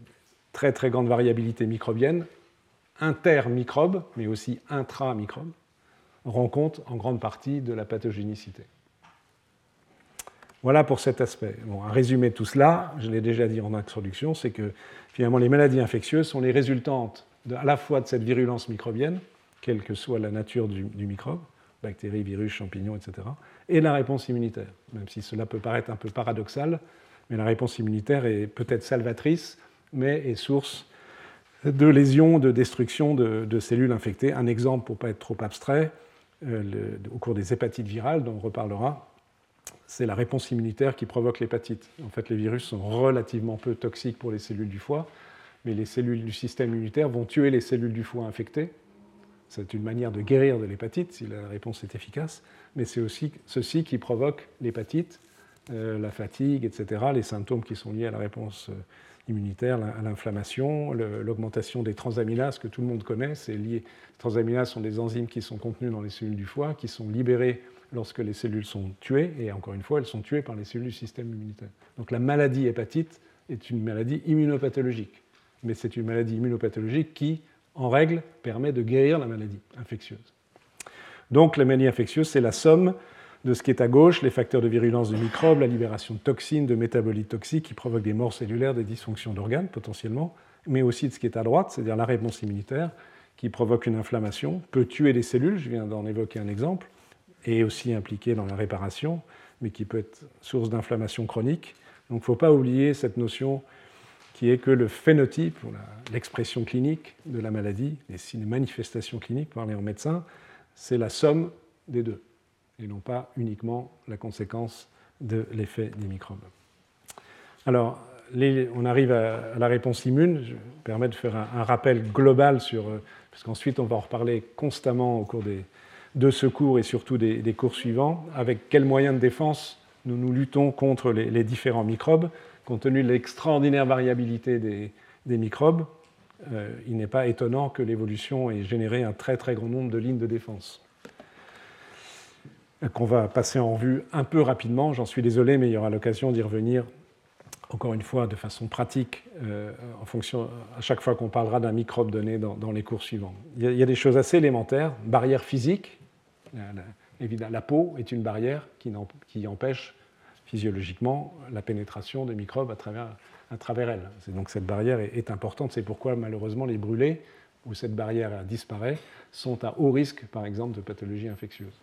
très très grande variabilité microbienne, inter-microbe, mais aussi intra-microbe, rend compte en grande partie de la pathogénicité. Voilà pour cet aspect. Bon, un résumé de tout cela, je l'ai déjà dit en introduction, c'est que finalement les maladies infectieuses sont les résultantes à la fois de cette virulence microbienne, quelle que soit la nature du, microbe, bactéries, virus, champignons, etc., et la réponse immunitaire. Même si cela peut paraître un peu paradoxal, mais la réponse immunitaire est peut-être salvatrice, mais est source de lésions, de destruction de, cellules infectées. Un exemple, pour ne pas être trop abstrait, euh, au cours des hépatites virales, dont on reparlera, c'est la réponse immunitaire qui provoque l'hépatite. En fait, les virus sont relativement peu toxiques pour les cellules du foie, mais les cellules du système immunitaire vont tuer les cellules du foie infectées. C'est une manière de guérir de l'hépatite si la réponse est efficace, mais c'est aussi ceci qui provoque l'hépatite, euh, la fatigue, etc., les symptômes qui sont liés à la réponse euh, immunitaire, à l'inflammation, l'augmentation des transaminases que tout le monde connaît. Lié. Les transaminases sont des enzymes qui sont contenues dans les cellules du foie, qui sont libérées lorsque les cellules sont tuées, et encore une fois, elles sont tuées par les cellules du système immunitaire. Donc la maladie hépatite est une maladie immunopathologique, mais c'est une maladie immunopathologique qui, en règle, permet de guérir la maladie infectieuse. Donc la maladie infectieuse, c'est la somme de ce qui est à gauche, les facteurs de virulence de microbes, la libération de toxines, de métabolites toxiques qui provoquent des morts cellulaires, des dysfonctions d'organes potentiellement, mais aussi de ce qui est à droite, c'est-à-dire la réponse immunitaire qui provoque une inflammation, peut tuer des cellules, je viens d'en évoquer un exemple, est aussi impliqué dans la réparation, mais qui peut être source d'inflammation chronique. Donc il ne faut pas oublier cette notion qui est que le phénotype, l'expression clinique de la maladie, les manifestations cliniques, parlées en médecin, c'est la somme des deux, et non pas uniquement la conséquence de l'effet des microbes. Alors, on arrive à, la réponse immune. Je me permets de faire un, rappel global sur, euh, parce qu'ensuite on va en reparler constamment au cours des deux secours et surtout des, cours suivants, avec quels moyens de défense nous nous luttons contre les, différents microbes, compte tenu de l'extraordinaire variabilité des, microbes. Euh, il n'est pas étonnant que l'évolution ait généré un très très grand nombre de lignes de défense qu'on va passer en revue un peu rapidement. J'en suis désolé, mais il y aura l'occasion d'y revenir encore une fois de façon pratique, euh, à chaque fois qu'on parlera d'un microbe donné dans, les cours suivants. Il y, a, des choses assez élémentaires, barrière physique. La, la peau est une barrière qui, empêche physiologiquement la pénétration des microbes à travers, à travers elle. Donc cette barrière est, importante. C'est pourquoi malheureusement les brûlés, où cette barrière disparaît, sont à haut risque, par exemple, de pathologies infectieuses.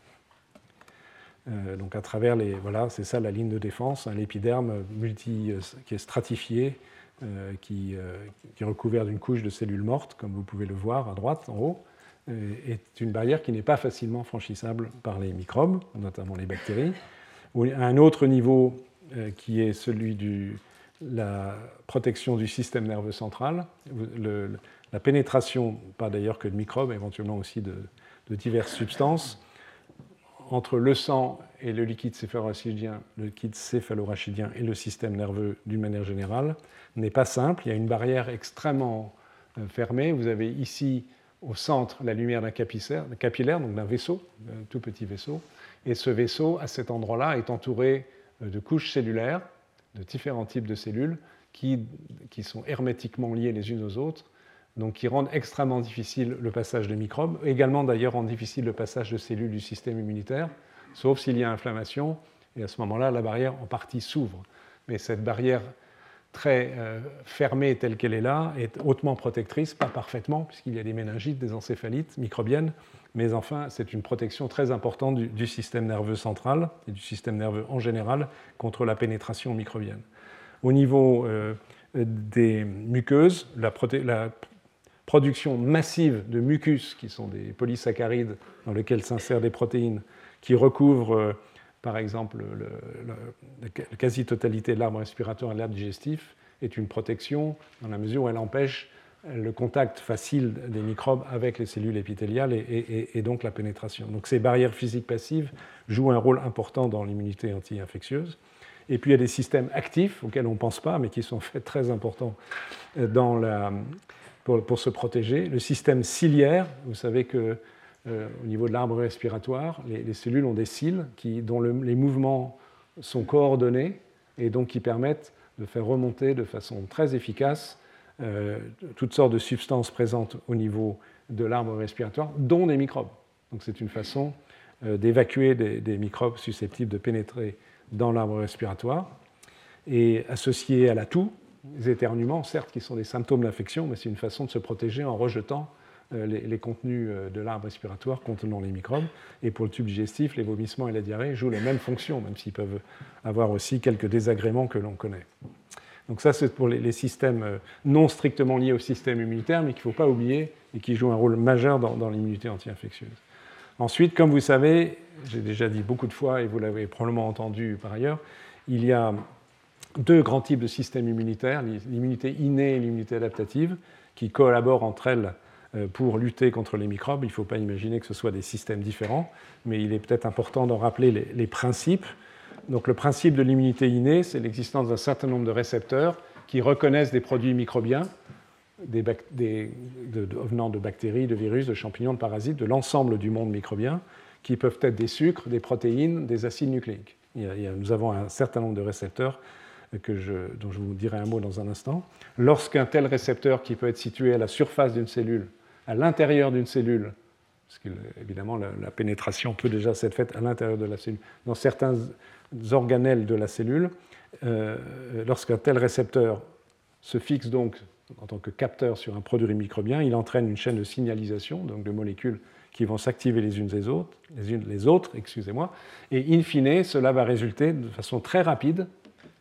Euh, donc à travers les. Voilà, c'est ça la ligne de défense, l'épiderme multi, euh, qui est stratifié, euh, qui, qui, est recouvert d'une couche de cellules mortes, comme vous pouvez le voir à droite, en haut, est une barrière qui n'est pas facilement franchissable par les microbes, notamment les bactéries. Un autre niveau qui est celui de la protection du système nerveux central, la pénétration, pas d'ailleurs que de microbes, éventuellement aussi de, de diverses substances, entre le sang et le liquide céphalorachidien, le liquide céphalorachidien et le système nerveux d'une manière générale n'est pas simple. Il y a une barrière extrêmement euh, fermée. Vous avez ici au centre la lumière d'un capillaire, donc d'un vaisseau, d'un tout petit vaisseau. Et ce vaisseau, à cet endroit-là, est entouré euh, de couches cellulaires, de différents types de cellules qui, qui sont hermétiquement liées les unes aux autres donc qui rendent extrêmement difficile le passage des microbes, également d'ailleurs rendent difficile le passage de cellules du système immunitaire, sauf s'il y a inflammation, et à ce moment-là, la barrière en partie s'ouvre. Mais cette barrière très euh, fermée telle qu'elle est là est hautement protectrice, pas parfaitement, puisqu'il y a des méningites, des encéphalites microbiennes, mais enfin, c'est une protection très importante du, système nerveux central et du système nerveux en général contre la pénétration microbienne. Au niveau euh, des muqueuses, la, production massive de mucus, qui sont des polysaccharides dans lesquels s'insèrent des protéines, qui recouvrent euh, par exemple la quasi-totalité de l'arbre respiratoire et de l'arbre digestif, est une protection dans la mesure où elle empêche le contact facile des microbes avec les cellules épithéliales et, donc la pénétration. Donc ces barrières physiques passives jouent un rôle important dans l'immunité anti-infectieuse. Et puis il y a des systèmes actifs auxquels on ne pense pas, mais qui sont faits très importants euh, pour, se protéger. Le système ciliaire, vous savez que euh, au niveau de l'arbre respiratoire, les, cellules ont des cils dont les mouvements sont coordonnés et donc qui permettent de faire remonter de façon très efficace euh, toutes sortes de substances présentes au niveau de l'arbre respiratoire, dont des microbes. Donc c'est une façon euh, d'évacuer des, des, microbes susceptibles de pénétrer dans l'arbre respiratoire. Et associé à la toux, les éternuements, certes, qui sont des symptômes d'infection, mais c'est une façon de se protéger en rejetant euh, les, contenus euh, de l'arbre respiratoire contenant les microbes. Et pour le tube digestif, les vomissements et la diarrhée jouent les mêmes fonctions, même s'ils peuvent avoir aussi quelques désagréments que l'on connaît. Donc ça, c'est pour les, systèmes euh, non strictement liés au système immunitaire, mais qu'il ne faut pas oublier et qui jouent un rôle majeur dans, dans l'immunité anti-infectieuse. Ensuite, comme vous savez, j'ai déjà dit beaucoup de fois, et vous l'avez probablement entendu par ailleurs, il y a deux grands types de systèmes immunitaires, l'immunité innée et l'immunité adaptative, qui collaborent entre elles pour lutter contre les microbes. Il ne faut pas imaginer que ce soit des systèmes différents, mais il est peut-être important d'en rappeler les, principes. Donc le principe de l'immunité innée, c'est l'existence d'un certain nombre de récepteurs qui reconnaissent des produits microbiens, venant de bactéries, de virus, de champignons, de parasites, de l'ensemble du monde microbien, qui peuvent être des sucres, des protéines, des acides nucléiques. nous avons un certain nombre de récepteurs que dont je vous dirai un mot dans un instant, lorsqu'un tel récepteur qui peut être situé à la surface d'une cellule, à l'intérieur d'une cellule, parce que évidemment la, pénétration peut déjà s'être faite à l'intérieur de la cellule, dans certains organelles de la cellule, euh, lorsqu'un tel récepteur se fixe donc en tant que capteur sur un produit microbien, il entraîne une chaîne de signalisation, donc de molécules qui vont s'activer les unes les autres, les unes les autres, excusez-moi, et in fine, cela va résulter de façon très rapide,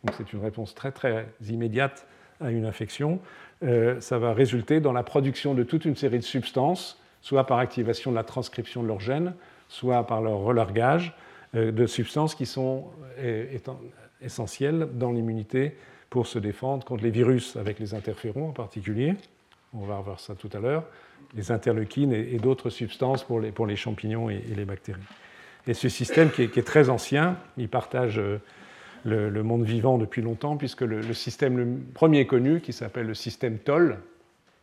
donc c'est une réponse très très immédiate à une infection, euh, ça va résulter dans la production de toute une série de substances, soit par activation de la transcription de leurs gènes, soit par leur relargage, euh, de substances qui sont euh, essentielles dans l'immunité pour se défendre contre les virus avec les interférons en particulier. On va revoir ça tout à l'heure, les interleukines et, d'autres substances pour les champignons et, les bactéries. Et ce système qui est, très ancien, il partage le, monde vivant depuis longtemps, puisque le, système le premier connu, qui s'appelle le système TOL,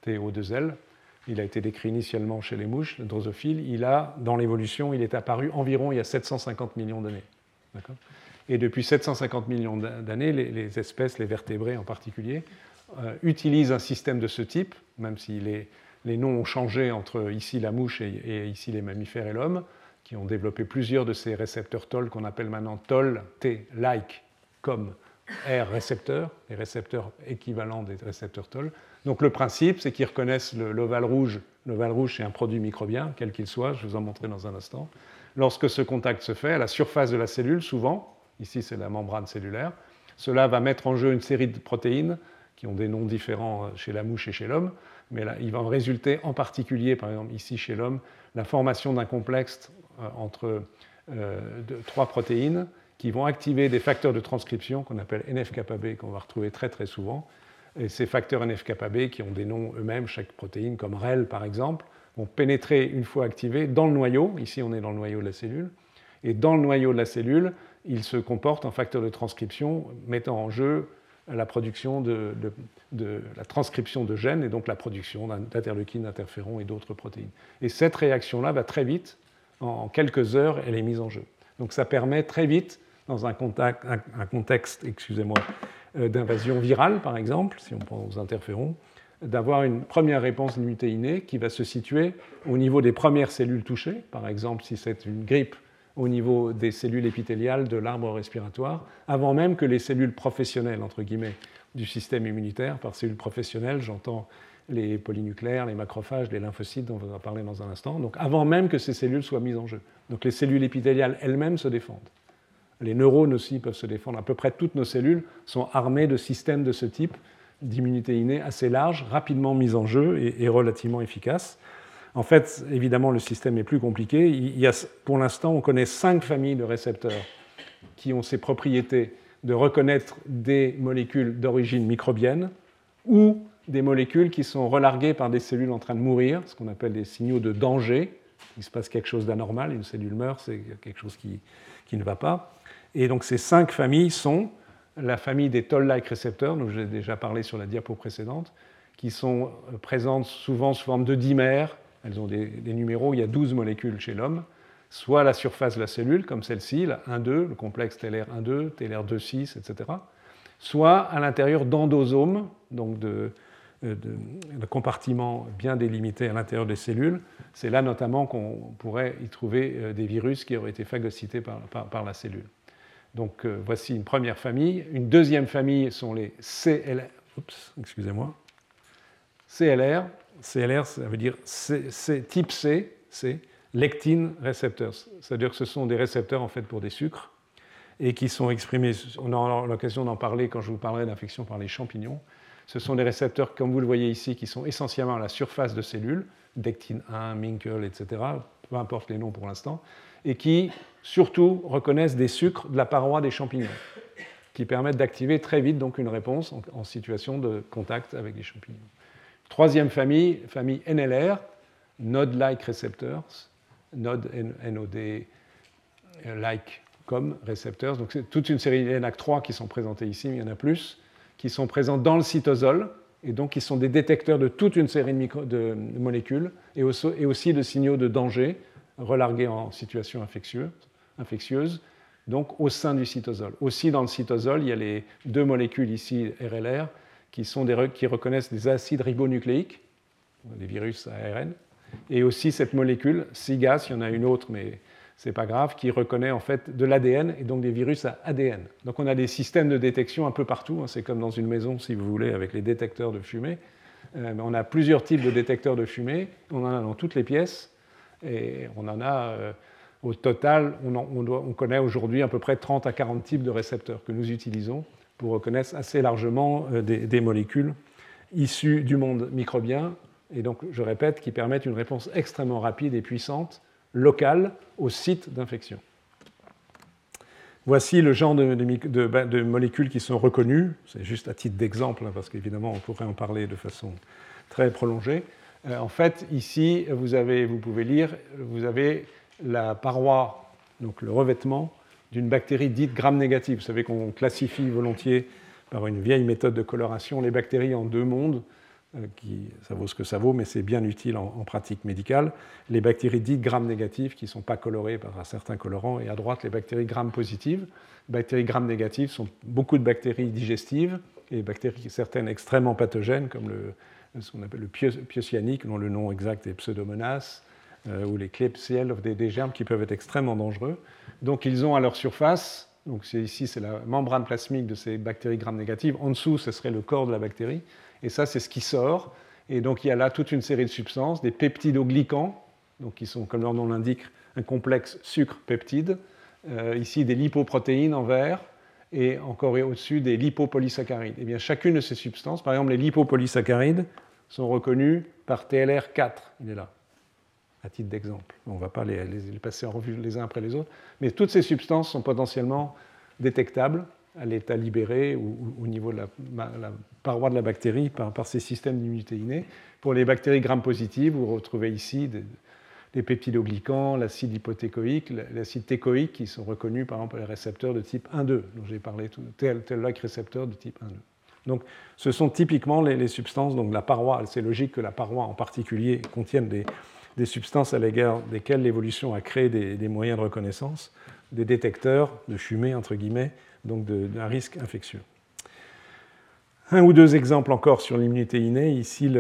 TO2L, il a été décrit initialement chez les mouches, le drosophile, il a, dans l'évolution, il est apparu environ il y a 750 millions d'années. Et depuis 750 millions d'années, les, espèces, les vertébrés en particulier, euh, utilisent un système de ce type, même si les, noms ont changé entre ici la mouche et, et ici les mammifères et l'homme, qui ont développé plusieurs de ces récepteurs TOL qu'on appelle maintenant TOL, T-like, comme R récepteurs, les récepteurs équivalents des récepteurs TOL. Donc le principe, c'est qu'ils reconnaissent l'ovale rouge. L'ovale rouge, c'est un produit microbien, quel qu'il soit, je vous en montrerai dans un instant. Lorsque ce contact se fait, à la surface de la cellule, souvent, ici c'est la membrane cellulaire, cela va mettre en jeu une série de protéines qui ont des noms différents chez la mouche et chez l'homme, mais il va en résulter en particulier, par exemple ici chez l'homme, la formation d'un complexe euh, entre euh, trois protéines qui vont activer des facteurs de transcription qu'on appelle NF-kappa-B, qu'on va retrouver très très souvent. Et ces facteurs NF-kappa-B, qui ont des noms eux-mêmes, chaque protéine, comme REL par exemple, vont pénétrer une fois activés dans le noyau. Ici, on est dans le noyau de la cellule. Et dans le noyau de la cellule, ils se comportent en facteurs de transcription, mettant en jeu la production de, la transcription de gènes et donc la production d'interleukines, d'interférons et d'autres protéines. Et cette réaction-là va très vite, en quelques heures, elle est mise en jeu. Donc ça permet très vite dans un, contexte excusez-moi, euh, d'invasion virale, par exemple, si on prend aux interférons, d'avoir une première réponse d'immunité innée qui va se situer au niveau des premières cellules touchées, par exemple si c'est une grippe au niveau des cellules épithéliales de l'arbre respiratoire, avant même que les cellules professionnelles, entre guillemets, du système immunitaire, par cellules professionnelles, j'entends les polynucléaires, les macrophages, les lymphocytes dont on va parler dans un instant, donc avant même que ces cellules soient mises en jeu. Donc les cellules épithéliales elles-mêmes se défendent. Les neurones aussi peuvent se défendre. À peu près toutes nos cellules sont armées de systèmes de ce type, d'immunité innée assez large, rapidement mis en jeu et, relativement efficace. En fait, évidemment, le système est plus compliqué. Il y a, pour l'instant, on connaît cinq familles de récepteurs qui ont ces propriétés de reconnaître des molécules d'origine microbienne ou des molécules qui sont relarguées par des cellules en train de mourir, ce qu'on appelle des signaux de danger. Il se passe quelque chose d'anormal, une cellule meurt, c'est quelque chose qui, qui ne va pas. Et donc ces cinq familles sont la famille des toll-like récepteurs, dont j'ai déjà parlé sur la diapo précédente, qui sont euh, présentes souvent sous forme de dimères. Elles ont des, numéros, il y a 12 molécules chez l'homme, soit à la surface de la cellule, comme celle-ci, la 1,2, le complexe TLR1,2, TLR2,6, etc., soit à l'intérieur d'endosomes, donc de, euh, de, compartiments bien délimités à l'intérieur des cellules. C'est là notamment qu'on pourrait y trouver euh, des virus qui auraient été phagocytés par la cellule. Donc euh, voici une première famille. Une deuxième famille sont les CLR. Oups, excusez-moi. CLR. CLR, ça veut dire type C, c'est lectine receptors. C'est-à-dire que ce sont des récepteurs en fait pour des sucres et qui sont exprimés. On aura l'occasion d'en parler quand je vous parlerai d'infection par les champignons. Ce sont des récepteurs, comme vous le voyez ici, qui sont essentiellement à la surface de cellules, dectine 1, Minkel, etc., peu importe les noms pour l'instant, et qui surtout reconnaissent des sucres de la paroi des champignons, qui permettent d'activer très vite donc une réponse en, situation de contact avec les champignons. Troisième famille, famille NLR, Node-like receptors, Node NOD like comme récepteurs. Donc c'est toute une série NAC3 qui sont présentés ici, mais il y en a plus, qui sont présents dans le cytosol, et donc qui sont des détecteurs de toute une série de, molécules et aussi de signaux de danger relargués en situation infectieuse donc au sein du cytosol. Aussi dans le cytosol, il y a les deux molécules ici, RLR, qui, sont des, qui reconnaissent des acides ribonucléiques, des virus ARN, et aussi cette molécule, SIGAS, il y en a une autre, mais ce n'est pas grave, qui reconnaît en fait de l'ADN et donc des virus à ADN. Donc on a des systèmes de détection un peu partout, hein. c'est comme dans une maison, si vous voulez, avec les détecteurs de fumée. Euh, on a plusieurs types de détecteurs de fumée, on en a dans toutes les pièces, Et on en a, au total, on, connaît aujourd'hui à peu près 30 à 40 types de récepteurs que nous utilisons pour reconnaître assez largement des molécules issues du monde microbien, et donc, je répète, qui permettent une réponse extrêmement rapide et puissante, locale, au site d'infection. Voici le genre de, molécules qui sont reconnues. C'est juste à titre d'exemple, hein, parce qu'évidemment, on pourrait en parler de façon très prolongée. Euh, en fait, ici, vous, avez, pouvez lire, vous avez la paroi, donc le revêtement d'une bactérie dite gram-négative. Vous savez qu'on classifie volontiers par une vieille méthode de coloration les bactéries en deux mondes. Euh, qui, ça vaut ce que ça vaut, mais c'est bien utile en, pratique médicale. Les bactéries dites gram-négatives, qui ne sont pas colorées par certains colorants, et à droite, les bactéries gram-positives. Les bactéries gram-négatives sont beaucoup de bactéries digestives, et certaines extrêmement pathogènes, comme le, ce qu'on appelle le piocianique, dont le nom exact est Pseudomonas, euh, ou les Klebsiella, des, des germes qui peuvent être extrêmement dangereux. Donc ils ont à leur surface donc ici, c'est la membrane plasmique de ces bactéries gram-négatives. En dessous, ce serait le corps de la bactérie. Et ça, c'est ce qui sort. Et donc, il y a là toute une série de substances, des peptidoglycans, donc qui sont, comme leur nom l'indique, un complexe sucre-peptide. Euh, ici, des lipoprotéines en vert et encore au-dessus des lipopolysaccharides. Et eh bien, chacune de ces substances, par exemple, les lipopolysaccharides, sont reconnues par TLR4. Il est là, à titre d'exemple. On ne va pas les, passer en revue les uns après les autres. Mais toutes ces substances sont potentiellement détectables à l'état libéré ou, au niveau de la, paroi de la bactérie par, ces systèmes d'immunité innée. Pour les bactéries gram-positives, vous retrouvez ici des, peptidoglycans, l'acide hypothécoïque, l'acide técoïque qui sont reconnus par exemple les récepteurs de type 1-2, dont j'ai parlé, tel, tel like récepteur de type 1-2. Donc, ce sont typiquement les, substances, donc la paroi, c'est logique que la paroi en particulier contienne des, substances à l'égard desquelles l'évolution a créé des, moyens de reconnaissance, des détecteurs de fumée, entre guillemets, donc d'un risque infectieux. Un ou deux exemples encore sur l'immunité innée. Ici,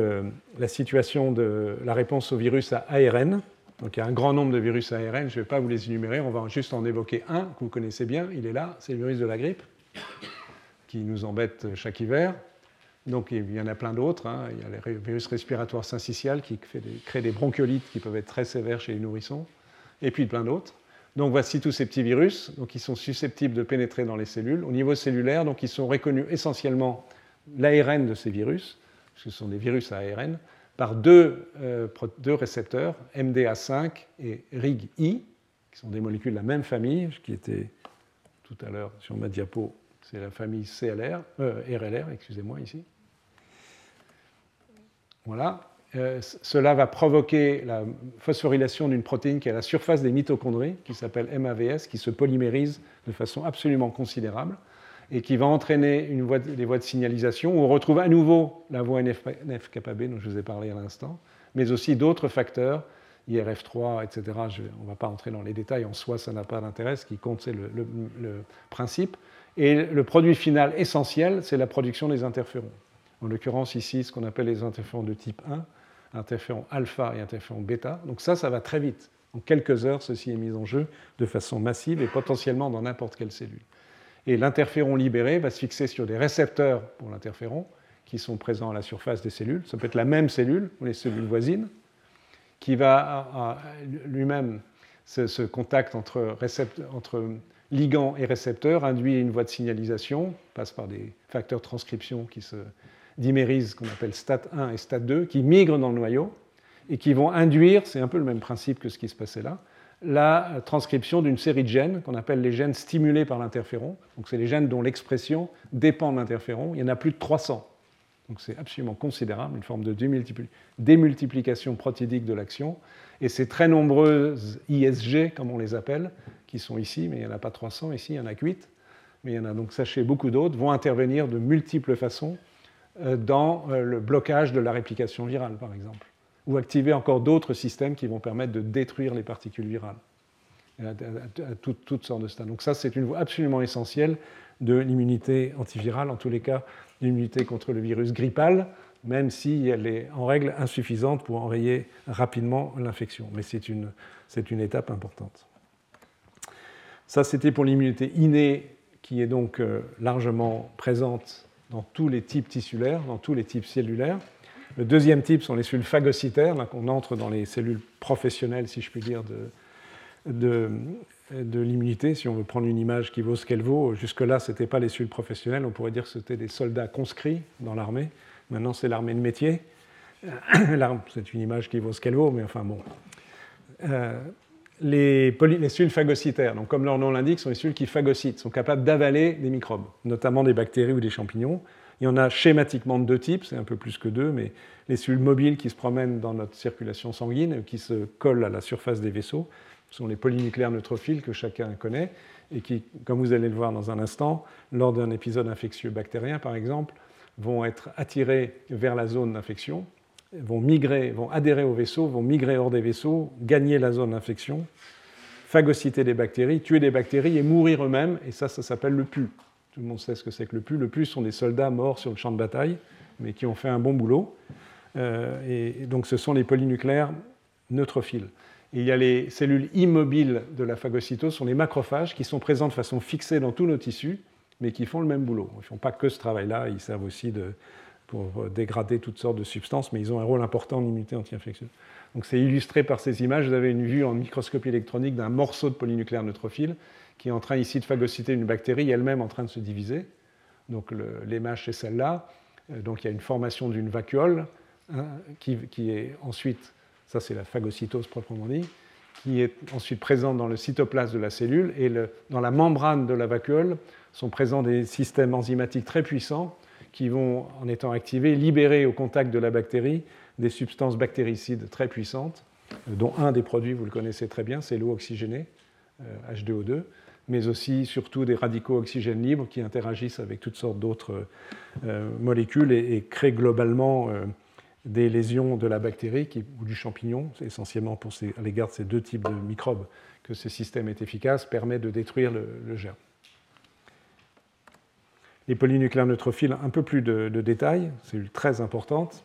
la situation de la réponse au virus à ARN. Donc, il y a un grand nombre de virus ARN, je ne vais pas vous les énumérer, on va juste en évoquer un que vous connaissez bien, il est là, c'est le virus de la grippe, qui nous embête chaque hiver. Donc il y en a plein d'autres. Hein. Il y a le virus respiratoire syncytial qui crée des bronchiolites qui peuvent être très sévères chez les nourrissons, et puis plein d'autres. Donc voici tous ces petits virus, donc qui sont susceptibles de pénétrer dans les cellules. Au niveau cellulaire, donc ils sont reconnus essentiellement l'ARN de ces virus, parce que ce sont des virus ARN, par deux, euh, récepteurs, MDA5 et RIG-I, qui sont des molécules de la même famille, qui étaient tout à l'heure sur ma diapo, c'est la famille CLR, euh, RLR, excusez-moi ici. Voilà. Euh, cela va provoquer la phosphorylation d'une protéine qui est à la surface des mitochondries, qui s'appelle MAVS, qui se polymérise de façon absolument considérable et qui va entraîner une des voies de signalisation où on retrouve à nouveau la voie NF-kappa-B dont je vous ai parlé à l'instant, mais aussi d'autres facteurs, IRF3, etc. on ne va pas entrer dans les détails, en soi ça n'a pas d'intérêt, ce qui compte c'est le, le principe. Et le produit final essentiel, c'est la production des interférons. En l'occurrence ici, ce qu'on appelle les interférons de type 1, interféron alpha et interféron bêta. Donc ça, ça va très vite. En quelques heures, ceci est mis en jeu de façon massive et potentiellement dans n'importe quelle cellule. Et l'interféron libéré va se fixer sur des récepteurs pour l'interféron qui sont présents à la surface des cellules. Ça peut être la même cellule ou les cellules voisines qui va lui-même, ce, contact entre, entre ligand et récepteur induit une voie de signalisation, passe par des facteurs de transcription qui se dimérise qu'on appelle STAT1 et STAT2 qui migrent dans le noyau et qui vont induire, c'est un peu le même principe que ce qui se passait là, la transcription d'une série de gènes qu'on appelle les gènes stimulés par l'interféron. Donc c'est les gènes dont l'expression dépend de l'interféron. Il y en a plus de 300. Donc c'est absolument considérable, une forme de démultiplication protidique de l'action. Et ces très nombreuses ISG, comme on les appelle, qui sont ici, mais il n'y en a pas 300 ici, il y en a que 8, mais il y en a donc, sachez, beaucoup d'autres, vont intervenir de multiples façons euh, dans euh, le blocage de la réplication virale, par exemple, ou activer encore d'autres systèmes qui vont permettre de détruire les particules virales, à, toutes, sortes de stades. Donc ça, c'est une voie absolument essentielle de l'immunité antivirale, en tous les cas l'immunité contre le virus grippal, même si elle est en règle insuffisante pour enrayer rapidement l'infection. Mais c'est une, étape importante. Ça, c'était pour l'immunité innée, qui est donc euh, largement présente dans tous les types tissulaires, dans tous les types cellulaires. Le deuxième type sont les cellules phagocytaires, là qu'on entre dans les cellules professionnelles, si je puis dire, de, de, l'immunité, si on veut prendre une image qui vaut ce qu'elle vaut. Jusque-là, ce n'était pas les cellules professionnelles, on pourrait dire que c'était des soldats conscrits dans l'armée. Maintenant, c'est l'armée de métier. c'est une image qui vaut ce qu'elle vaut, mais enfin bon. Euh, les, les, cellules phagocytaires, donc comme leur nom l'indique, sont les cellules qui phagocytent, sont capables d'avaler des microbes, notamment des bactéries ou des champignons. Il y en a schématiquement de deux types, c'est un peu plus que deux, mais les cellules mobiles qui se promènent dans notre circulation sanguine, qui se collent à la surface des vaisseaux, sont les polynucléaires neutrophiles que chacun connaît, et qui, comme vous allez le voir dans un instant, lors d'un épisode infectieux bactérien par exemple, vont être attirés vers la zone d'infection, vont migrer, vont adhérer au vaisseau, vont migrer hors des vaisseaux, gagner la zone d'infection, phagocyter des bactéries, tuer des bactéries et mourir eux-mêmes, et ça, ça s'appelle le PU. Tout le monde sait ce que c'est que le PU. Le PU sont des soldats morts sur le champ de bataille, mais qui ont fait un bon boulot. Euh, et donc ce sont les polynucléaires neutrophiles. Et il y a les cellules immobiles de la phagocytose, sont les macrophages, qui sont présents de façon fixée dans tous nos tissus, mais qui font le même boulot. Ils ne font pas que ce travail-là, ils servent aussi pour dégrader toutes sortes de substances, mais ils ont un rôle important en immunité anti-infectieuse. Donc c'est illustré par ces images. Vous avez une vue en microscopie électronique d'un morceau de polynucléaire neutrophile qui est en train ici de phagocyter une bactérie, elle-même en train de se diviser. Donc l'image, c'est celle-là. Euh, donc il y a une formation d'une vacuole hein, qui, est ensuite, ça c'est la phagocytose proprement dit, qui est ensuite présente dans le cytoplasme de la cellule. Et dans la membrane de la vacuole sont présents des systèmes enzymatiques très puissants qui vont, en étant activés, libérer au contact de la bactérie des substances bactéricides très puissantes, euh, dont un des produits, vous le connaissez très bien, c'est l'eau oxygénée, H2O2. Euh, mais aussi surtout des radicaux oxygène libres qui interagissent avec toutes sortes d'autres euh, molécules et, créent globalement des lésions de la bactérie ou du champignon. C'est essentiellement pour à l'égard de ces deux types de microbes que ce système est efficace, permet de détruire le, germe. Les polynucléaires neutrophiles, un peu plus de, de détails, c'est très importante.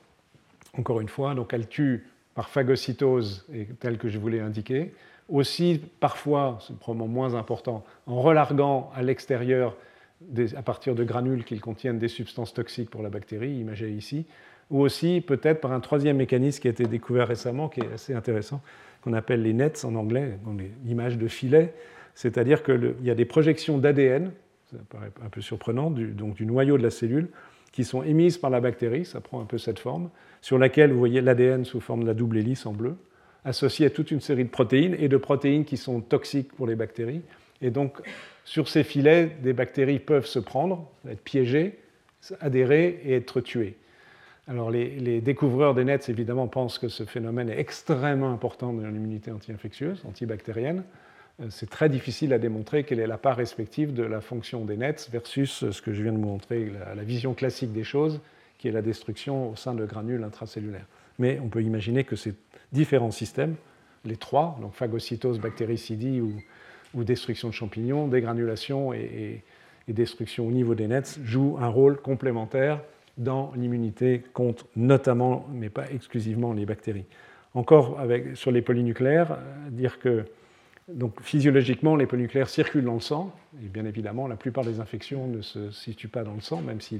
Encore une fois, donc elles tuent par phagocytose, telle que je vous l'ai indiqué, aussi parfois, c'est probablement moins important, en relarguant à l'extérieur à partir de granules qui contiennent des substances toxiques pour la bactérie, imagée ici, ou aussi peut-être par un troisième mécanisme qui a été découvert récemment, qui est assez intéressant, qu'on appelle les nets en anglais, l'image de filet, c'est-à-dire qu'il y a des projections d'ADN, ça paraît un peu surprenant, donc du noyau de la cellule, qui sont émises par la bactérie, ça prend un peu cette forme, sur laquelle vous voyez l'ADN sous forme de la double hélice en bleu, associé à toute une série de protéines et de protéines qui sont toxiques pour les bactéries. Et donc, sur ces filets, des bactéries peuvent se prendre, être piégées, adhérer et être tuées. Alors, les, découvreurs des nets, évidemment, pensent que ce phénomène est extrêmement important dans l'immunité anti-infectieuse, antibactérienne. Euh, c'est très difficile à démontrer quelle est la part respective de la fonction des nets versus ce que je viens de vous montrer, la vision classique des choses, qui est la destruction au sein de granules intracellulaires. Mais on peut imaginer que c'est différents systèmes, les trois, donc phagocytose, bactéricidie ou, destruction de champignons, dégranulation et, destruction au niveau des nets, jouent un rôle complémentaire dans l'immunité contre notamment, mais pas exclusivement, les bactéries. Encore sur les polynucléaires, euh, dire que donc, physiologiquement, les polynucléaires circulent dans le sang, et bien évidemment, la plupart des infections ne se situent pas dans le sang, même si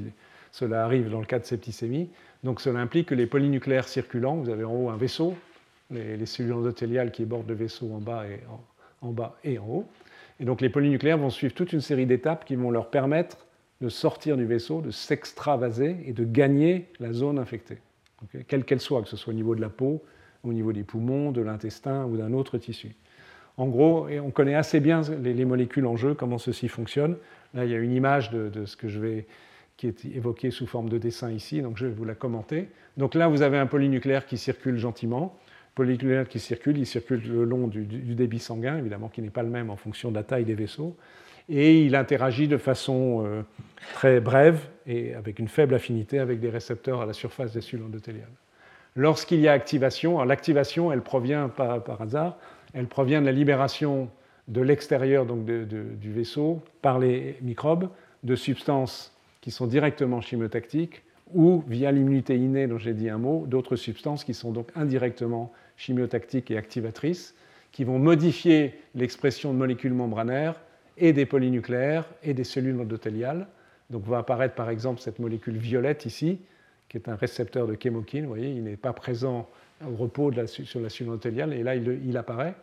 cela arrive dans le cas de septicémie. Donc cela implique que les polynucléaires circulants, vous avez en haut un vaisseau les, cellules endothéliales qui bordent le vaisseau en bas, et en, bas et en haut. Et donc les polynucléaires vont suivre toute une série d'étapes qui vont leur permettre de sortir du vaisseau, de s'extravaser et de gagner la zone infectée, quelle qu'elle soit, que ce soit au niveau de la peau, au niveau des poumons, de l'intestin ou d'un autre tissu. En gros, on connaît assez bien les, molécules en jeu, comment ceci fonctionne. Là, il y a une image de, ce que je vais qui est évoquée sous forme de dessin ici, donc je vais vous la commenter. Donc là, vous avez un polynucléaire qui circule gentiment polynucléaire qui circule, il circule le long du, débit sanguin, évidemment, qui n'est pas le même en fonction de la taille des vaisseaux, et il interagit de façon euh, très brève et avec une faible affinité avec des récepteurs à la surface des cellules endothéliales. Lorsqu'il y a activation, l'activation, elle provient pas par hasard, elle provient de la libération de l'extérieur donc du vaisseau par les microbes de substances qui sont directement chimiotactiques ou via l'immunité innée dont j'ai dit un mot, d'autres substances qui sont donc indirectement chimiotactiques et activatrices qui vont modifier l'expression de molécules membranaires et des polynucléaires et des cellules endothéliales. Donc va apparaître par exemple cette molécule violette ici, qui est un récepteur de chémokine. Vous voyez, il n'est pas présent au repos sur la cellule endothéliale, et là, il, apparaît.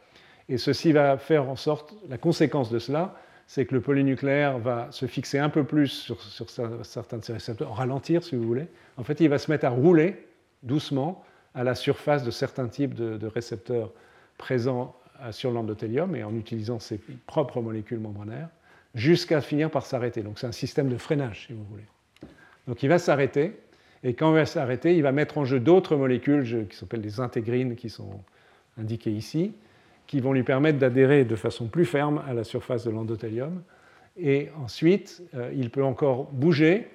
Et ceci va faire en sorte, la conséquence de cela, c'est que le polynucléaire va se fixer un peu plus sur, certains de ces récepteurs, ralentir si vous voulez. En fait, il va se mettre à rouler doucement à la surface de certains types de, récepteurs présents sur l'endothélium et en utilisant ses propres molécules membranaires, jusqu'à finir par s'arrêter. Donc c'est un système de freinage, si vous voulez. Donc il va s'arrêter, et quand il va s'arrêter, il va mettre en jeu d'autres molécules qui s'appellent des intégrines, qui sont indiquées ici, qui vont lui permettre d'adhérer de façon plus ferme à la surface de l'endothélium. Et ensuite, euh, il peut encore bouger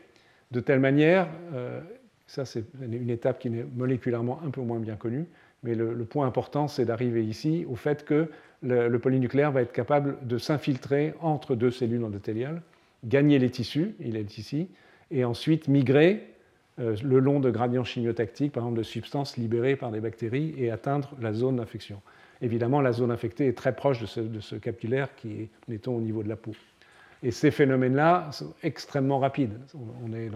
de telle manière, euh, ça c'est une étape qui est moléculairement un peu moins bien connue, mais le, point important c'est d'arriver ici au fait que le, polynucléaire va être capable de s'infiltrer entre deux cellules endothéliales, gagner les tissus, il est ici, et ensuite migrer le long de gradients chimiotactiques, par exemple de substances libérées par des bactéries, et atteindre la zone d'infection. Évidemment, la zone infectée est très proche de ce, capillaire qui est, mettons, au niveau de la peau. Et ces phénomènes-là sont extrêmement rapides. On est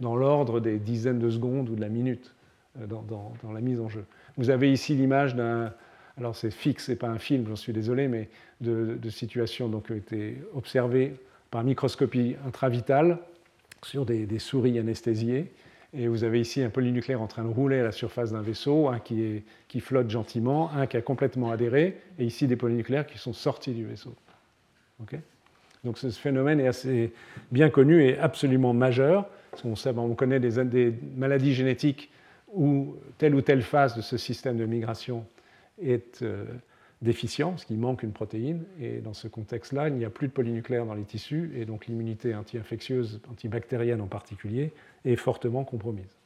dans, l'ordre des dizaines de secondes ou de la minute euh, dans, la mise en jeu. Vous avez ici l'image d'un, alors c'est fixe, c'est pas un film, j'en suis désolé, mais de, situations qui ont été observées par microscopie intravitale sur des souris anesthésiées et vous avez ici un polynucléaire en train de rouler à la surface d'un vaisseau, un qui, flotte gentiment, un qui a complètement adhéré, et ici des polynucléaires qui sont sortis du vaisseau. Donc ce phénomène est assez bien connu et absolument majeur, parce qu'on sait, on connaît des, maladies génétiques où telle ou telle phase de ce système de migration est euh, déficient, parce qu'il manque une protéine, et dans ce contexte-là, il n'y a plus de polynucléaire dans les tissus, et donc l'immunité anti-infectieuse, antibactérienne en particulier, est fortement compromise.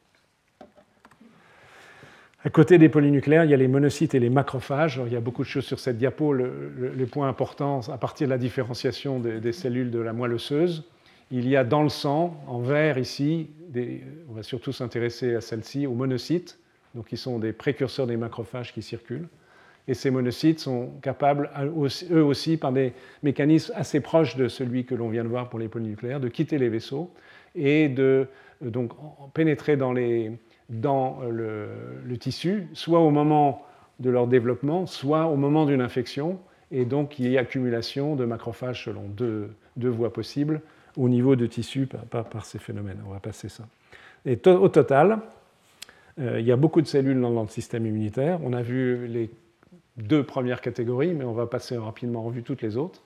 À côté des polynucléaires, il y a les monocytes et les macrophages. il y a beaucoup de choses sur cette diapo. Le, point important, à partir de la différenciation des, cellules de la moelle osseuse, il y a dans le sang, en vert ici, on va surtout s'intéresser à celle-ci, aux monocytes, donc qui sont des précurseurs des macrophages qui circulent. Et ces monocytes sont capables, eux aussi, par des mécanismes assez proches de celui que l'on vient de voir pour les polynucléaires, de quitter les vaisseaux et de donc, pénétrer dans, les, dans le, tissu, soit au moment de leur développement, soit au moment d'une infection, et donc il y a accumulation de macrophages selon deux, deux voies possibles au niveau de tissu par, par, ces phénomènes. On va passer ça. Et au total, euh, il y a beaucoup de cellules dans le système immunitaire. On a vu les deux premières catégories, mais on va passer rapidement en revue toutes les autres.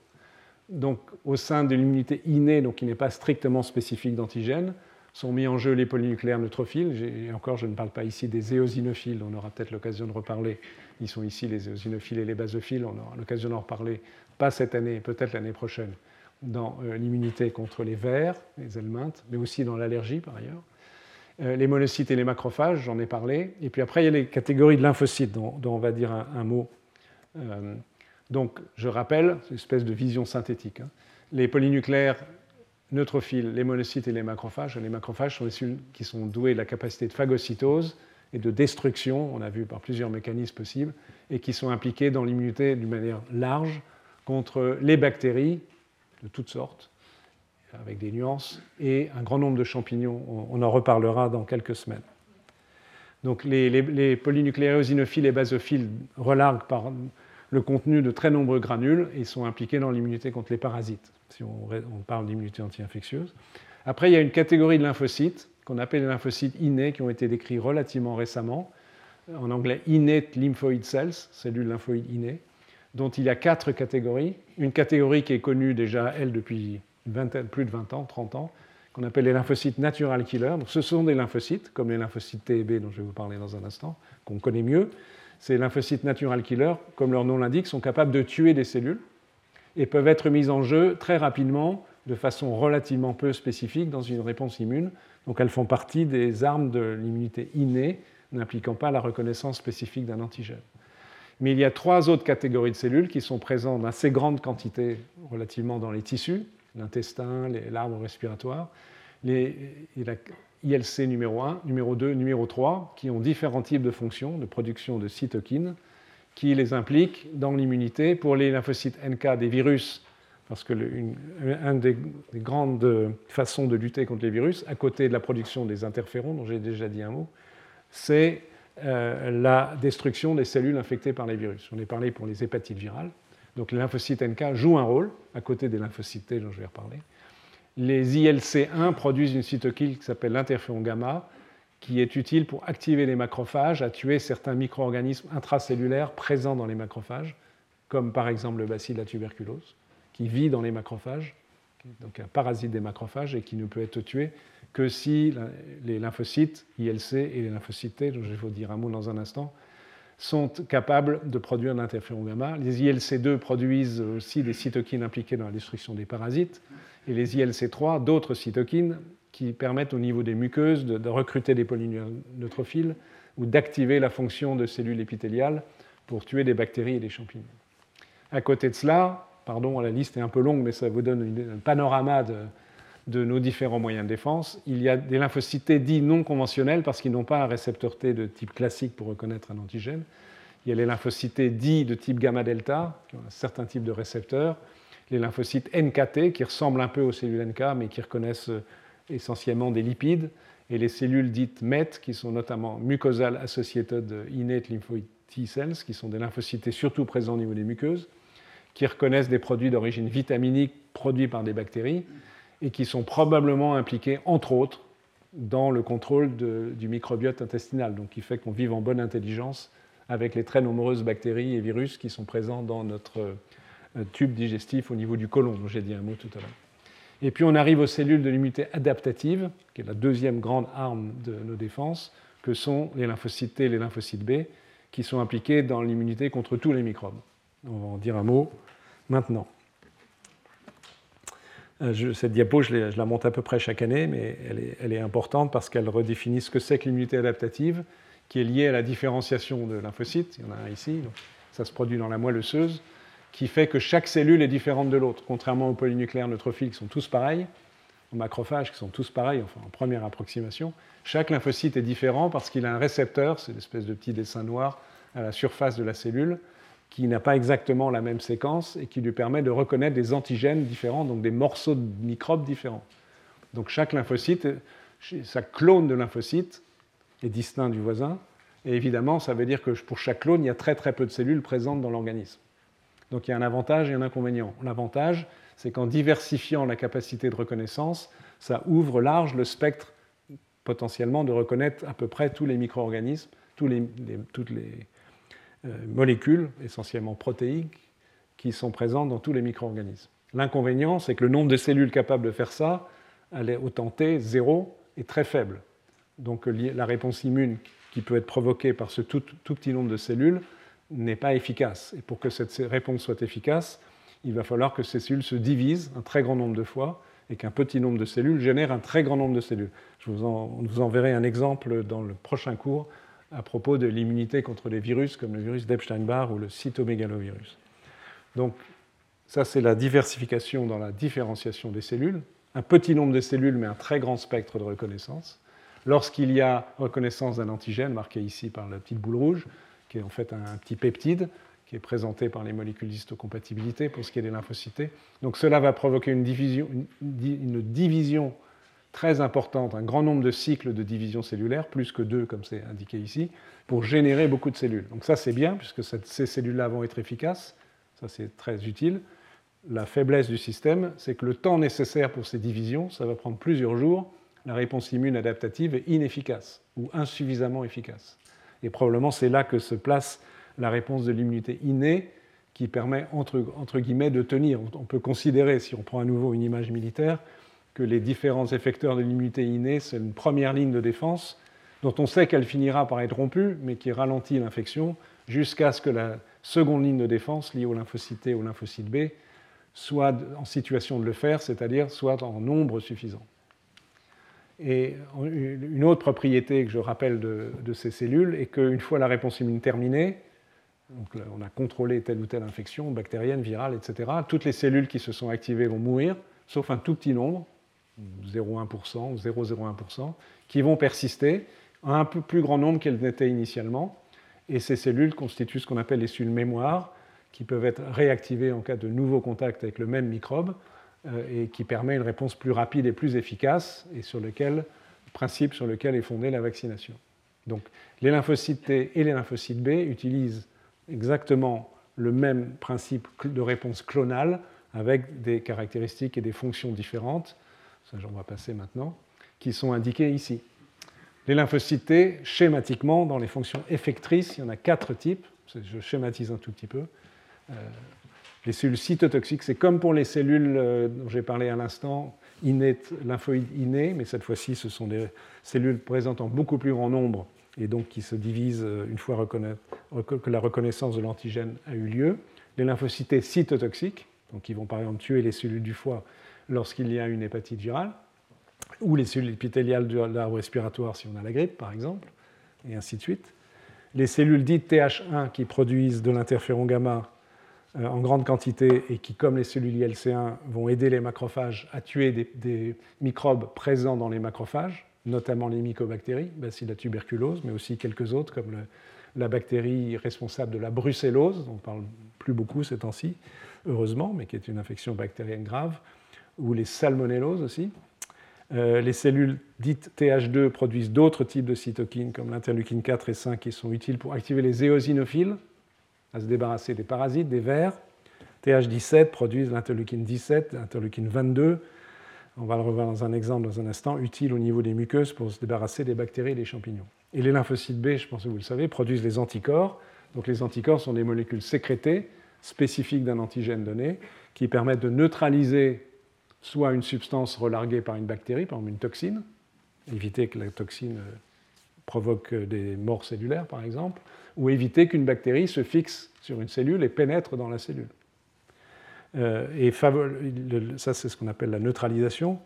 Donc, au sein de l'immunité innée, donc qui n'est pas strictement spécifique d'antigènes, sont mis en jeu les polynucléaires neutrophiles. Et encore, je ne parle pas ici des éosinophiles, on aura peut-être l'occasion de reparler. Ils sont ici les éosinophiles et les basophiles, on aura l'occasion d'en reparler, pas cette année, peut-être l'année prochaine, dans euh, l'immunité contre les vers, les helminthes, mais aussi dans l'allergie par ailleurs. Euh, les monocytes et les macrophages, j'en ai parlé. Et puis après, il y a les catégories de lymphocytes, dont, on va dire un, mot. Euh, donc, je rappelle, c'est une espèce de vision synthétique. Hein. Les polynucléaires neutrophiles, les monocytes et les macrophages. Les macrophages sont des cellules qui sont douées de la capacité de phagocytose et de destruction, on a vu par plusieurs mécanismes possibles, et qui sont impliquées dans l'immunité d'une manière large contre les bactéries de toutes sortes, avec des nuances, et un grand nombre de champignons. On en reparlera dans quelques semaines. Donc les, les, polynucléaires eosinophiles et basophiles relarguent par le contenu de très nombreux granules et sont impliqués dans l'immunité contre les parasites, si on, parle d'immunité anti-infectieuse. Après, il y a une catégorie de lymphocytes qu'on appelle les lymphocytes innés qui ont été décrits relativement récemment, en anglais innate lymphoid cells, cellules lymphoïdes innées, dont il y a quatre catégories. Une catégorie qui est connue déjà, elle, depuis plus de 20 ans, 30 ans, qu'on appelle les lymphocytes natural killers. ce sont des lymphocytes, comme les lymphocytes T et B dont je vais vous parler dans un instant, qu'on connaît mieux. Ces lymphocytes natural killers, comme leur nom l'indique, sont capables de tuer des cellules et peuvent être mis en jeu très rapidement, de façon relativement peu spécifique, dans une réponse immune. Donc elles font partie des armes de l'immunité innée, n'impliquant pas la reconnaissance spécifique d'un antigène. Mais il y a trois autres catégories de cellules qui sont présentes en assez grande quantité relativement dans les tissus, l'intestin, l'arbre respiratoire, les, ILC numéro 1, numéro 2, numéro 3, qui ont différents types de fonctions de production de cytokines qui les impliquent dans l'immunité. Pour les lymphocytes NK des virus, Parce que une des, grandes façons de lutter contre les virus, à côté de la production des interférons, dont j'ai déjà dit un mot, c'est euh, la destruction des cellules infectées par les virus. On est parlé pour les hépatites virales. Donc les lymphocytes NK jouent un rôle, à côté des lymphocytes T dont je vais reparler. Les ILC1 produisent une cytokine qui s'appelle l'interféron gamma, qui est utile pour activer les macrophages à tuer certains micro-organismes intracellulaires présents dans les macrophages, comme par exemple le bacille de la tuberculose, qui vit dans les macrophages, donc un parasite des macrophages et qui ne peut être tué que si les lymphocytes ILC et les lymphocytes T, dont je vais vous dire un mot dans un instant, sont capables de produire l'interféron gamma. Les ILC2 produisent aussi des cytokines impliquées dans la destruction des parasites, et les ILC3 d'autres cytokines qui permettent au niveau des muqueuses de, recruter des polyneurophiles ou d'activer la fonction de cellules épithéliales pour tuer des bactéries et des champignons. À côté de cela, pardon, la liste est un peu longue, mais ça vous donne un panorama de, nos différents moyens de défense. Il y a des lymphocytes dits non conventionnels parce qu'ils n'ont pas un récepteur T de type classique pour reconnaître un antigène. Il y a les lymphocytes dits de type gamma-delta, qui ont un certain type de récepteur. Les lymphocytes NKT, qui ressemblent un peu aux cellules NK, mais qui reconnaissent essentiellement des lipides, et les cellules dites MET, qui sont notamment mucosal associated innate lymphoid T cells, qui sont des lymphocytes surtout présents au niveau des muqueuses, qui reconnaissent des produits d'origine vitaminique produits par des bactéries, et qui sont probablement impliqués, entre autres, dans le contrôle du microbiote intestinal, donc qui fait qu'on vive en bonne intelligence avec les très nombreuses bactéries et virus qui sont présents dans notre euh, tube digestif au niveau du côlon, dont j'ai dit un mot tout à l'heure. Et puis on arrive aux cellules de l'immunité adaptative, qui est la deuxième grande arme de nos défenses, que sont les lymphocytes T et les lymphocytes B, qui sont impliqués dans l'immunité contre tous les microbes. On va en dire un mot maintenant. Euh, cette diapo, je, la monte à peu près chaque année, mais elle est, importante parce qu'elle redéfinit ce que c'est que l'immunité adaptative, qui est liée à la différenciation de lymphocytes. Il y en a un ici, ça se produit dans la moelle osseuse qui fait que chaque cellule est différente de l'autre, contrairement aux polynucléaires neutrophiles qui sont tous pareils, aux macrophages qui sont tous pareils, enfin en première approximation. Chaque lymphocyte est différent parce qu'il a un récepteur, c'est l'espèce de petit dessin noir à la surface de la cellule, qui n'a pas exactement la même séquence et qui lui permet de reconnaître des antigènes différents, donc des morceaux de microbes différents. Donc chaque lymphocyte, sa clone de lymphocyte est distinct du voisin, et évidemment, ça veut dire que pour chaque clone, il y a très très peu de cellules présentes dans l'organisme. Donc il y a un avantage et un inconvénient. L'avantage, c'est qu'en diversifiant la capacité de reconnaissance, ça ouvre large le spectre potentiellement de reconnaître à peu près tous les micro-organismes, toutes les euh, molécules, essentiellement protéiques, qui sont présentes dans tous les micro-organismes. L'inconvénient, c'est que le nombre de cellules capables de faire ça, elle est autant T, zéro, est très faible. Donc la réponse immune qui peut être provoquée par ce tout petit nombre de cellules n'est pas efficace. Et pour que cette réponse soit efficace, il va falloir que ces cellules se divisent un très grand nombre de fois et qu'un petit nombre de cellules génère un très grand nombre de cellules. Je vous, en, enverrai un exemple dans le prochain cours à propos de l'immunité contre les virus comme le virus d'Epstein-Barr ou le cytomégalovirus. Donc ça, c'est la diversification dans la différenciation des cellules. Un petit nombre de cellules, mais un très grand spectre de reconnaissance. Lorsqu'il y a reconnaissance d'un antigène, marqué ici par la petite boule rouge, qui est en fait un petit peptide qui est présenté par les molécules d'histocompatibilité pour ce qui est des lymphocytes. Donc cela va provoquer une division, une division très importante, un grand nombre de cycles de division cellulaire, plus que deux comme c'est indiqué ici, pour générer beaucoup de cellules. Donc ça c'est bien, puisque ces cellules-là vont être efficaces, ça c'est très utile. La faiblesse du système, c'est que le temps nécessaire pour ces divisions, ça va prendre plusieurs jours, la réponse immune adaptative est inefficace ou insuffisamment efficace. Et probablement c'est là que se place la réponse de l'immunité innée qui permet, entre, guillemets, de tenir. On peut considérer, si on prend à nouveau une image militaire, que les différents effecteurs de l'immunité innée, c'est une première ligne de défense dont on sait qu'elle finira par être rompue, mais qui ralentit l'infection jusqu'à ce que la seconde ligne de défense, liée au lymphocyte T ou lymphocyte B, soit en situation de le faire, c'est-à-dire soit en nombre suffisant. Et une autre propriété que je rappelle de, ces cellules est qu'une fois la réponse immune terminée, on a contrôlé telle ou telle infection bactérienne, virale, etc., toutes les cellules qui se sont activées vont mourir, sauf un tout petit nombre, 0,1% ou 0,01%, qui vont persister, un peu plus grand nombre qu'elles n'étaient initialement. Et ces cellules constituent ce qu'on appelle les cellules mémoire, qui peuvent être réactivées en cas de nouveau contact avec le même microbe et qui permet une réponse plus rapide et plus efficace et sur lequel, principe sur lequel est fondée la vaccination. Donc les lymphocytes T et les lymphocytes B utilisent exactement le même principe de réponse clonale avec des caractéristiques et des fonctions différentes, ça j'en vais passer maintenant, qui sont indiquées ici. Les lymphocytes T, schématiquement, dans les fonctions effectrices, il y en a quatre types, je schématise un tout petit peu. Euh, les cellules cytotoxiques, c'est comme pour les cellules euh, dont j'ai parlé à l'instant, lymphoïdes innés, mais cette fois-ci, ce sont des cellules présentant beaucoup plus grand nombre et donc qui se divisent euh, une fois que la reconnaissance de l'antigène a eu lieu. Les lymphocytes cytotoxiques, qui vont par exemple tuer les cellules du foie lorsqu'il y a une hépatite virale, ou les cellules épithéliales de l'arbre respiratoire si on a la grippe par exemple, et ainsi de suite. Les cellules dites TH1 qui produisent de l'interféron gamma en grande quantité et qui, comme les cellules ILC1, vont aider les macrophages à tuer des microbes présents dans les macrophages notamment les mycobactéries, Bacillus tuberculose, mais aussi quelques autres comme la bactérie responsable de la brucellose, dont on parle plus beaucoup ces temps-ci, heureusement, mais qui est une infection bactérienne grave, ou les salmonelloses aussi. Euh, les cellules dites TH2 produisent d'autres types de cytokines comme l'interleukine 4 et 5 qui sont utiles pour activer les éosinophiles, à se débarrasser des parasites, des vers. TH17 produisent l'interleukine 17, l'interleukine 22, on va le revoir dans un exemple dans un instant, utile au niveau des muqueuses pour se débarrasser des bactéries et des champignons. Et les lymphocytes B, je pense que vous le savez, produisent les anticorps. Donc les anticorps sont des molécules sécrétées spécifiques d'un antigène donné qui permettent de neutraliser soit une substance relarguée par une bactérie, par exemple une toxine, éviter que la toxine euh, provoque des morts cellulaires par exemple, ou éviter qu'une bactérie se fixe sur une cellule et pénètre dans la cellule. Euh, et ça, c'est ce qu'on appelle la neutralisation.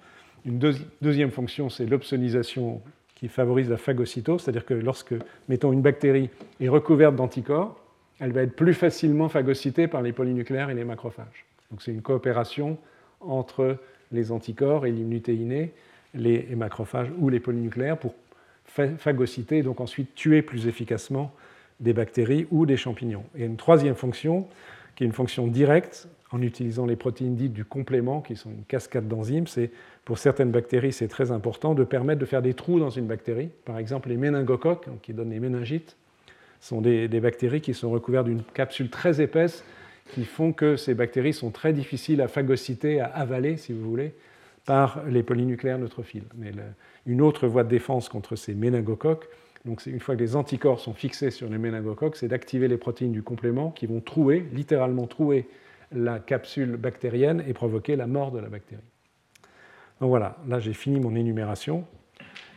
Une deuxième fonction, c'est l'opsonisation qui favorise la phagocytose, c'est-à-dire que lorsque, mettons, une bactérie est recouverte d'anticorps, elle va être plus facilement phagocytée par les polynucléaires et les macrophages. Donc c'est une coopération entre les anticorps et l'immunité innée, les macrophages ou les polynucléaires pour phagocyter et donc ensuite tuer plus efficacement des bactéries ou des champignons. Et une troisième fonction, qui est une fonction directe, en utilisant les protéines dites du complément, qui sont une cascade d'enzymes. C'est, pour certaines bactéries, c'est très important de permettre de faire des trous dans une bactérie. Par exemple, les méningocoques, qui donnent les méningites, sont des, bactéries qui sont recouvertes d'une capsule très épaisse qui font que ces bactéries sont très difficiles à phagocyter, à avaler, si vous voulez, par les polynucléaires neutrophiles. Mais une autre voie de défense contre ces méningocoques, donc une fois que les anticorps sont fixés sur les méningocoques, c'est d'activer les protéines du complément qui vont trouer, littéralement trouer la capsule bactérienne et provoquer la mort de la bactérie. Donc voilà, là j'ai fini mon énumération.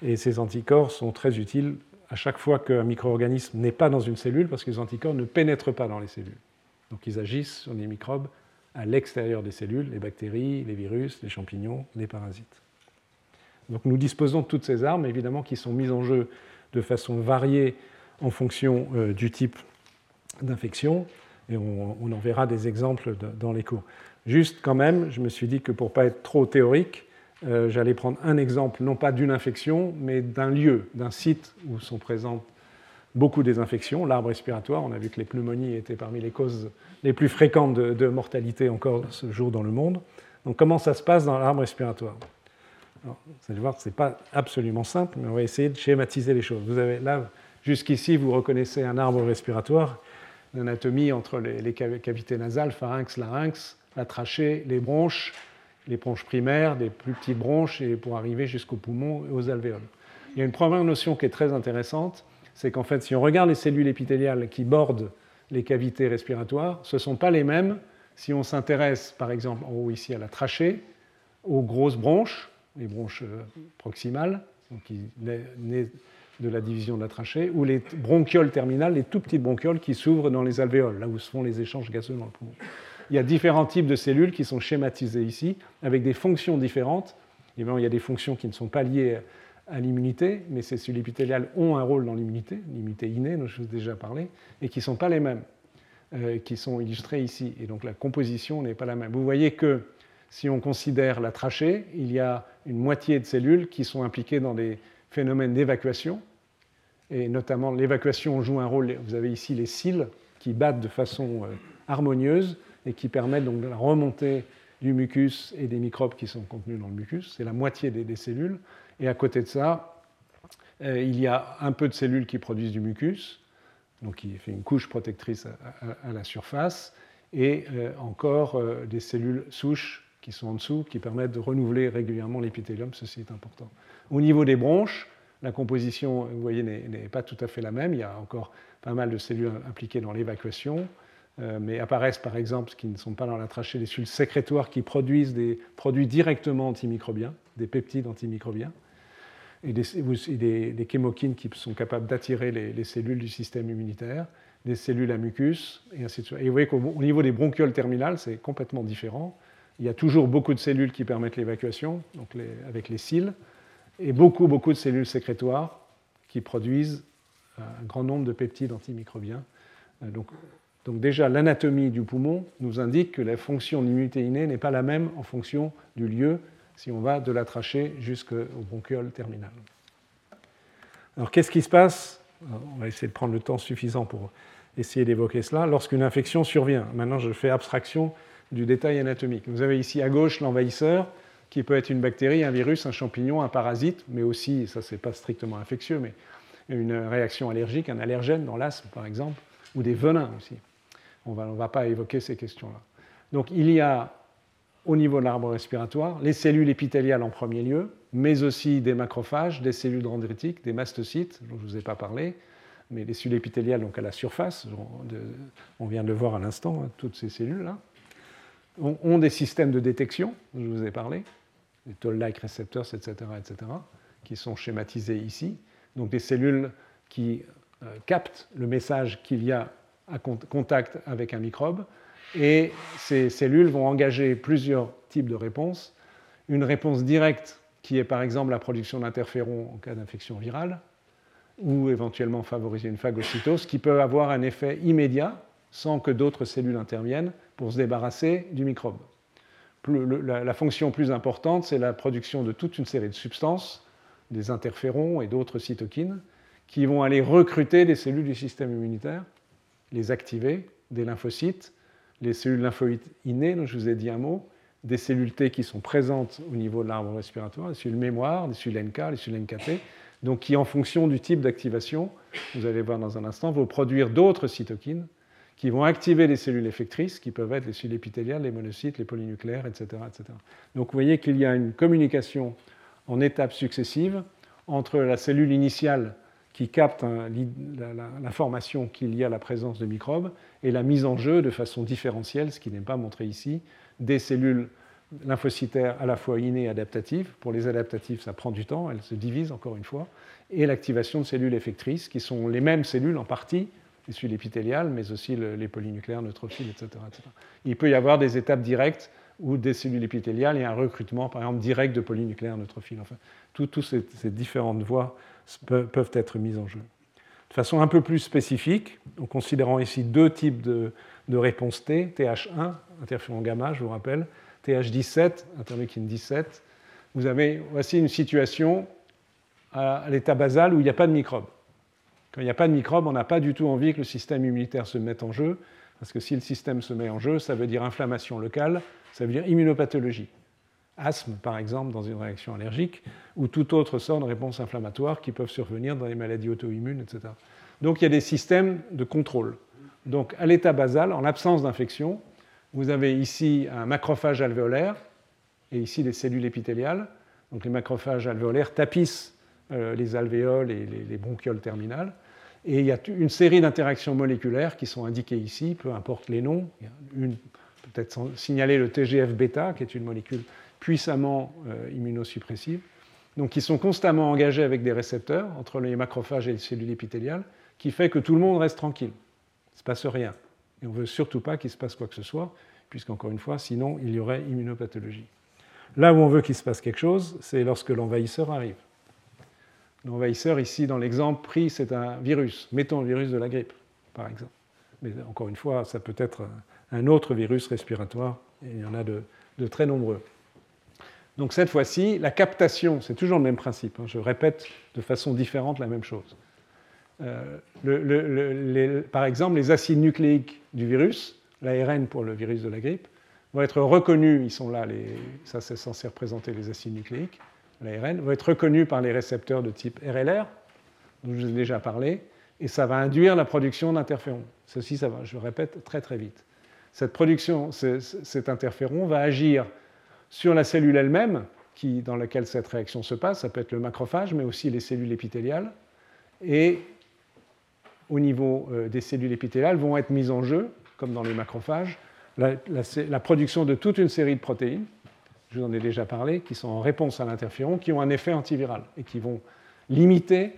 Et ces anticorps sont très utiles à chaque fois qu'un micro-organisme n'est pas dans une cellule, parce que les anticorps ne pénètrent pas dans les cellules. Donc ils agissent sur les microbes à l'extérieur des cellules, les bactéries, les virus, les champignons, les parasites. Donc nous disposons de toutes ces armes, évidemment, qui sont mises en jeu de façon variée en fonction euh, du type d'infection et on, en verra des exemples dans les cours. Juste quand même, je me suis dit que pour ne pas être trop théorique, euh, j'allais prendre un exemple, non pas d'une infection, mais d'un lieu, d'un site où sont présentes beaucoup des infections, l'arbre respiratoire. On a vu que les pneumonies étaient parmi les causes les plus fréquentes de, mortalité encore ce jour dans le monde. Donc comment ça se passe dans l'arbre respiratoire? Vous allez voir, ce n'est pas absolument simple, mais on va essayer de schématiser les choses. Vous avez là, jusqu'ici, vous reconnaissez un arbre respiratoire l'anatomie entre les, cavités nasales, pharynx, larynx, la trachée, les bronches, les bronches primaires, des plus petites bronches, et pour arriver jusqu'aux poumons et aux alvéoles. Il y a une première notion qui est très intéressante, c'est qu'en fait, si on regarde les cellules épithéliales qui bordent les cavités respiratoires, ce ne sont pas les mêmes si on s'intéresse, par exemple, en haut ici à la trachée, aux grosses bronches, les bronches euh, proximales, qui de la division de la trachée, ou les bronchioles terminales, les tout petites bronchioles qui s'ouvrent dans les alvéoles, là où se font les échanges gazeux dans le poumon. Il y a différents types de cellules qui sont schématisées ici, avec des fonctions différentes. Évidemment, il y a des fonctions qui ne sont pas liées à l'immunité, mais ces cellules épithéliales ont un rôle dans l'immunité, l'immunité innée dont je vous ai déjà parlé, et qui ne sont pas les mêmes, euh, qui sont illustrées ici. Et donc la composition n'est pas la même. Vous voyez que si on considère la trachée, il y a une moitié de cellules qui sont impliquées dans des phénomène d'évacuation, et notamment l'évacuation joue un rôle, vous avez ici les cils qui battent de façon euh, harmonieuses et qui permettent donc la remontée du mucus et des microbes qui sont contenus dans le mucus. C'est la moitié des, cellules. Et à côté de ça, euh, il y a un peu de cellules qui produisent du mucus, donc qui fait une couche protectrice à, la surface, et euh, encore des cellules souches qui sont en dessous, qui permettent de renouveler régulièrement l'épithélium. Ceci est important. Au niveau des bronches, la composition, vous voyez, n'est pas tout à fait la même. Il y a encore pas mal de cellules impliquées dans l'évacuation. Euh, mais apparaissent par exemple, qui ne sont pas dans la trachée, des cellules sécrétoires qui produisent des produits directement antimicrobiens, des peptides antimicrobiens, et des, chémokines qui sont capables d'attirer les, cellules du système immunitaire, des cellules à mucus, et ainsi de suite. Et vous voyez qu'au niveau des bronchioles terminales, c'est complètement différent. Il y a toujours beaucoup de cellules qui permettent l'évacuation, donc avec les cils, et beaucoup, beaucoup de cellules sécrétoires qui produisent un grand nombre de peptides antimicrobiens. Euh, donc, déjà, l'anatomie du poumon nous indique que la fonction innée n'est pas la même en fonction du lieu si on va de la trachée jusqu'au bronchiole terminal. Alors qu'est-ce qui se passe? On va essayer de prendre le temps suffisant pour essayer d'évoquer cela. Lorsqu'une infection survient, maintenant je fais abstraction du détail anatomique. Vous avez ici à gauche l'envahisseur, qui peut être une bactérie, un virus, un champignon, un parasite, mais aussi, ça c'est pas strictement infectieux, mais une réaction allergique, un allergène dans l'asthme par exemple, ou des venins aussi. On ne va pas évoquer ces questions-là. Donc il y a au niveau de l'arbre respiratoire les cellules épithéliales en premier lieu, mais aussi des macrophages, des cellules dendritiques, des mastocytes, dont je ne vous ai pas parlé, mais les cellules épithéliales donc à la surface, on vient de le voir à l'instant, hein, toutes ces cellules-là, ont des systèmes de détection, je vous ai parlé, les toll-like receptors, etc., etc., qui sont schématisés ici. Donc des cellules qui euh, captent le message qu'il y a à contact avec un microbe. Et ces cellules vont engager plusieurs types de réponses. Une réponse directe qui est par exemple la production d'interférons en cas d'infection virale, ou éventuellement favoriser une phagocytose, qui peut avoir un effet immédiat sans que d'autres cellules interviennent pour se débarrasser du microbe. la, fonction plus importante, c'est la production de toute une série de substances, des interférons et d'autres cytokines, qui vont aller recruter des cellules du système immunitaire les activer, des lymphocytes, les cellules lymphoïdes innées, dont je vous ai dit un mot, des cellules T qui sont présentes au niveau de l'arbre respiratoire, des cellules mémoire, des cellules NK, des cellules NKT, donc qui, en fonction du type d'activation, vous allez voir dans un instant, vont produire d'autres cytokines qui vont activer les cellules effectrices, qui peuvent être les cellules épithéliales, les monocytes, les polynucléaires, etc. etc. Donc vous voyez qu'il y a une communication en étapes successives entre la cellule initiale qui capte l'information qu'il y a la présence de microbes et la mise en jeu de façon différentielle, ce qui n'est pas montré ici, des cellules lymphocytaires à la fois innées et adaptatives. Pour les adaptatives, ça prend du temps, elles se divisent encore une fois, et l'activation de cellules effectrices, qui sont les mêmes cellules en partie, les cellules épithéliales, mais aussi les polynucléaires, neutrophiles, etc.. Il peut y avoir des étapes directes où des cellules épithéliales et un recrutement, par exemple, direct de polynucléaires neutrophiles. Enfin, toutes ces, ces différentes voies peuvent être mises en jeu. De façon un peu plus spécifique, en considérant ici deux types de, réponses T, TH1, interféron gamma, je vous rappelle, TH17, interleukine 17, vous avez, voici une situation à l'état basal où il n'y a pas de microbes. Quand il n'y a pas de microbes, on n'a pas du tout envie que le système immunitaire se mette en jeu, parce que si le système se met en jeu, ça veut dire inflammation locale, ça veut dire immunopathologie asthme par exemple dans une réaction allergique, ou toute autre sorte de réponse inflammatoire qui peuvent survenir dans les maladies auto-immunes, etc. Donc il y a des systèmes de contrôle. Donc à l'état basal, en l'absence d'infection, vous avez ici un macrophage alvéolaire et ici des cellules épithéliales. Donc les macrophages alvéolaires tapissent euh, les alvéoles et les, bronchioles terminales. Et il y a une série d'interactions moléculaires qui sont indiquées ici, peu importe les noms. une peut-être signaler le TGF-bêta, qui est une molécule puissamment euh, immunosuppressives, donc qui sont constamment engagés avec des récepteurs entre les macrophages et les cellules épithéliales, qui fait que tout le monde reste tranquille. Il ne se passe rien. Et on ne veut surtout pas qu'il se passe quoi que ce soit, puisqu'encore une fois, sinon il y aurait immunopathologie. Là où on veut qu'il se passe quelque chose, c'est lorsque l'envahisseur arrive. L'envahisseur, ici, dans l'exemple pris, c'est un virus. Mettons le virus de la grippe, par exemple. Mais encore une fois, ça peut être un autre virus respiratoire, il y en a de très nombreux. Donc cette fois-ci, la captation, c'est toujours le même principe, hein, je répète de façon différente la même chose. Euh, par exemple, les acides nucléiques du virus, l'ARN pour le virus de la grippe, vont être reconnus, ils sont là, ça c'est censé représenter les acides nucléiques, l'ARN, vont être reconnus par les récepteurs de type RLR, dont je vous ai déjà parlé, et ça va induire la production d'interférons. Ceci, ça va, je répète, très très vite. Cette production, cet interféron va agir sur la cellule elle-même, dans laquelle cette réaction se passe, ça peut être le macrophage, mais aussi les cellules épithéliales, et au niveau euh, des cellules épithéliales vont être mises en jeu, comme dans les macrophages, la, production de toute une série de protéines, je vous en ai déjà parlé, qui sont en réponse à l'interféron, qui ont un effet antiviral et qui vont limiter,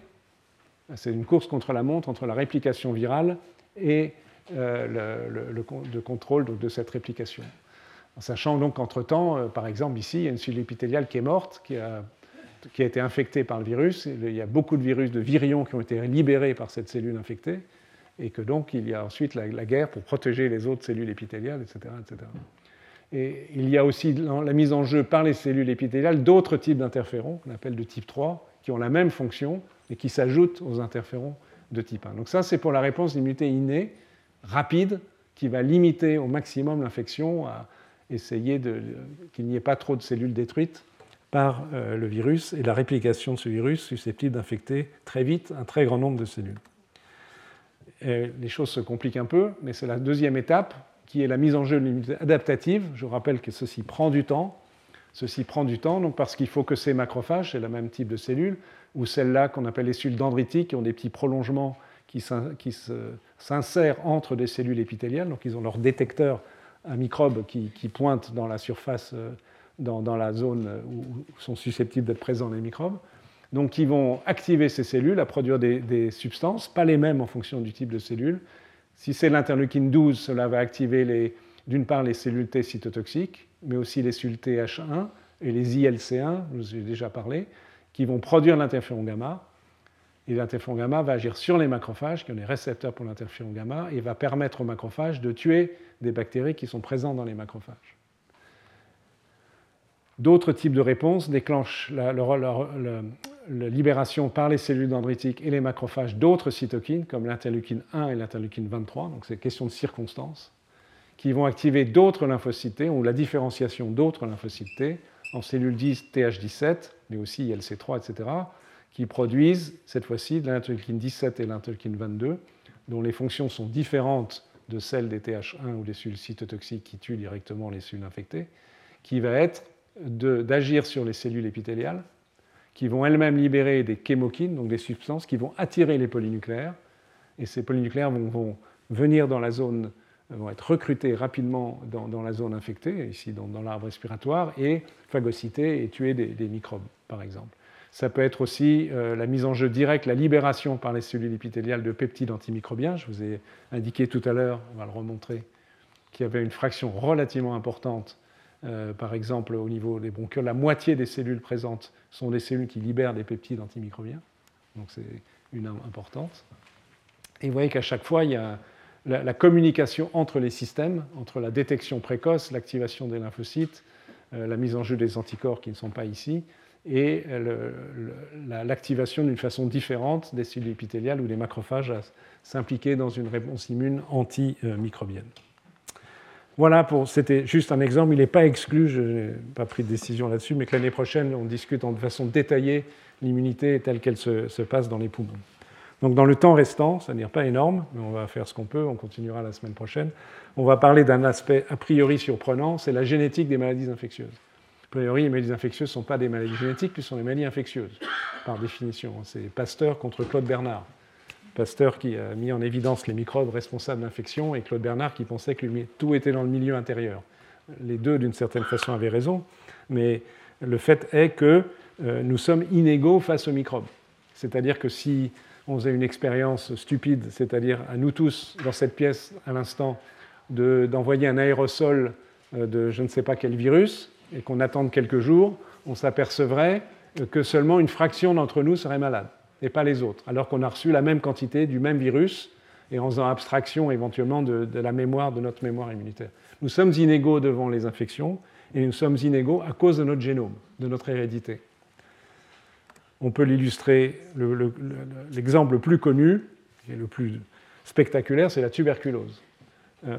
c'est une course contre la montre entre la réplication virale et euh, le, contrôle de cette réplication. En sachant donc qu'entre-temps, euh, par exemple ici, il y a une cellule épithéliale qui est morte, qui a, été infectée par le virus. Il y a beaucoup de virus de virions qui ont été libérés par cette cellule infectée et que donc il y a ensuite la, guerre pour protéger les autres cellules épithéliales, etc. etc. Et il y a aussi la mise en jeu par les cellules épithéliales d'autres types d'interférons, qu'on appelle de type 3, qui ont la même fonction et qui s'ajoutent aux interférons de type 1. Donc ça, c'est pour la réponse d'immunité innée, rapide, qui va limiter au maximum l'infection, à essayer qu'il n'y ait pas trop de cellules détruites par euh, le virus et la réplication de ce virus susceptible d'infecter très vite un très grand nombre de cellules les choses se compliquent un peu, mais c'est la deuxième étape qui est la mise en jeu adaptative. Je vous rappelle que ceci prend du temps. Ceci prend du temps donc parce qu'il faut que ces macrophages, c'est le même type de cellules, ou celles-là qu'on appelle les cellules dendritiques, qui ont des petits prolongements qui s'insèrent entre des cellules épithéliales. Donc ils ont leur détecteur à microbes qui, pointe dans la surface, euh, dans la zone où sont susceptibles d'être présents les microbes donc qui vont activer ces cellules à produire des, substances, pas les mêmes en fonction du type de cellule. Si c'est l'interleukine 12, cela va activer d'une part les cellules T cytotoxiques, mais aussi les cellules TH1 et les ILC1, je vous ai déjà parlé, qui vont produire l'interféron gamma. Et l'interféron gamma va agir sur les macrophages, qui ont des récepteurs pour l'interféron gamma, et va permettre aux macrophages de tuer des bactéries qui sont présentes dans les macrophages. D'autres types de réponses déclenchent la, la libération par les cellules dendritiques et les macrophages d'autres cytokines, comme l'interleukine 1 et l'interleukine 23, donc c'est question de circonstances, qui vont activer d'autres lymphocytes ou la différenciation d'autres lymphocytes en cellules 10 TH17, mais aussi ILC3, etc., qui produisent cette fois-ci de l'interleukine 17 et l'interleukine 22, dont les fonctions sont différentes de celles des TH1 ou des cellules cytotoxiques qui tuent directement les cellules infectées, qui va être d'agir sur les cellules épithéliales qui vont elles-mêmes libérer des chémokines, donc des substances qui vont attirer les polynucléaires. Et ces polynucléaires vont, venir dans la zone, vont être recrutés rapidement dans, la zone infectée, ici dans, l'arbre respiratoire, et phagocyter et tuer des, microbes, par exemple. Ça peut être aussi euh, la mise en jeu directe, la libération par les cellules épithéliales de peptides antimicrobiens. Je vous ai indiqué tout à l'heure, on va le remontrer, qu'il y avait une fraction relativement importante euh, par exemple, au niveau des bronchioles, la moitié des cellules présentes sont des cellules qui libèrent des peptides antimicrobiens. Donc c'est une importante. Et vous voyez qu'à chaque fois, il y a la, communication entre les systèmes, entre la détection précoce, l'activation des lymphocytes, euh, la mise en jeu des anticorps qui ne sont pas ici, et l'activation d'une façon différente des cellules épithéliales ou des macrophages à s'impliquer dans une réponse immune antimicrobienne. Voilà, c'était juste un exemple. Il n'est pas exclu, je n'ai pas pris de décision là-dessus, mais que l'année prochaine, on discute de façon détaillée l'immunité telle qu'elle se, passe dans les poumons. Donc dans le temps restant, c'est-à-dire pas énorme, mais on va faire ce qu'on peut, on continuera la semaine prochaine, on va parler d'un aspect a priori surprenant, c'est la génétique des maladies infectieuses. A priori, les maladies infectieuses ne sont pas des maladies génétiques, ce sont des maladies infectieuses, par définition. C'est Pasteur contre Claude Bernard. Pasteur qui a mis en évidence les microbes responsables d'infection et Claude Bernard qui pensait que tout était dans le milieu intérieur. Les deux, d'une certaine façon, avaient raison, mais le fait est que euh, nous sommes inégaux face aux microbes. C'est-à-dire que si on faisait une expérience stupide, c'est-à-dire à nous tous dans cette pièce à l'instant, d'envoyer un aérosol euh, de je ne sais pas quel virus et qu'on attende quelques jours, on s'apercevrait que seulement une fraction d'entre nous serait malade et pas les autres, alors qu'on a reçu la même quantité du même virus et en faisant abstraction éventuellement de, la mémoire, de notre mémoire immunitaire. Nous sommes inégaux devant les infections et nous sommes inégaux à cause de notre génome, de notre hérédité. On peut l'illustrer, l'exemple le, plus connu et le plus spectaculaire, c'est la tuberculose.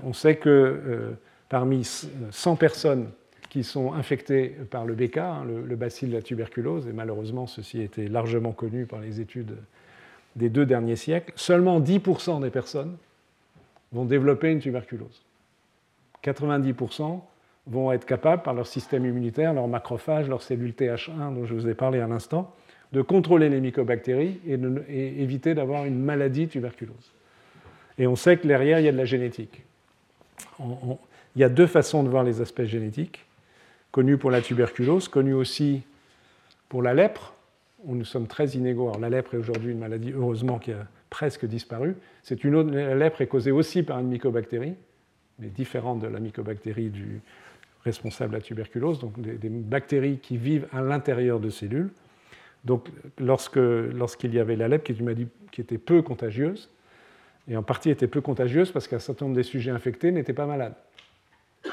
on sait que parmi 100 personnes qui sont infectées par le BK, hein, le, bacille de la tuberculose, et malheureusement ceci été largement connu par les études des deux derniers siècles, seulement 10% des personnes vont développer une tuberculose. 90% vont être capables, par leur système immunitaire, leur macrophage, leurs cellules TH1, dont je vous ai parlé à l'instant, de contrôler les mycobactéries et, éviter d'avoir une maladie tuberculose. Et on sait que derrière, il y a de la génétique. il y a deux façons de voir les aspects génétiques, connus pour la tuberculose, connus aussi pour la lèpre, où nous sommes très inégaux. la lèpre est aujourd'hui une maladie, heureusement, qui a presque disparu. C'est une la lèpre est causée aussi par une mycobactérie, mais différente de la mycobactérie du, responsable de la tuberculose, donc des, bactéries qui vivent à l'intérieur de cellules. Donc lorsqu'il y avait la lèpre, qui une maladie qui était peu contagieuse, et en partie était peu contagieuse parce qu'un certain nombre des sujets infectés n'étaient pas malades,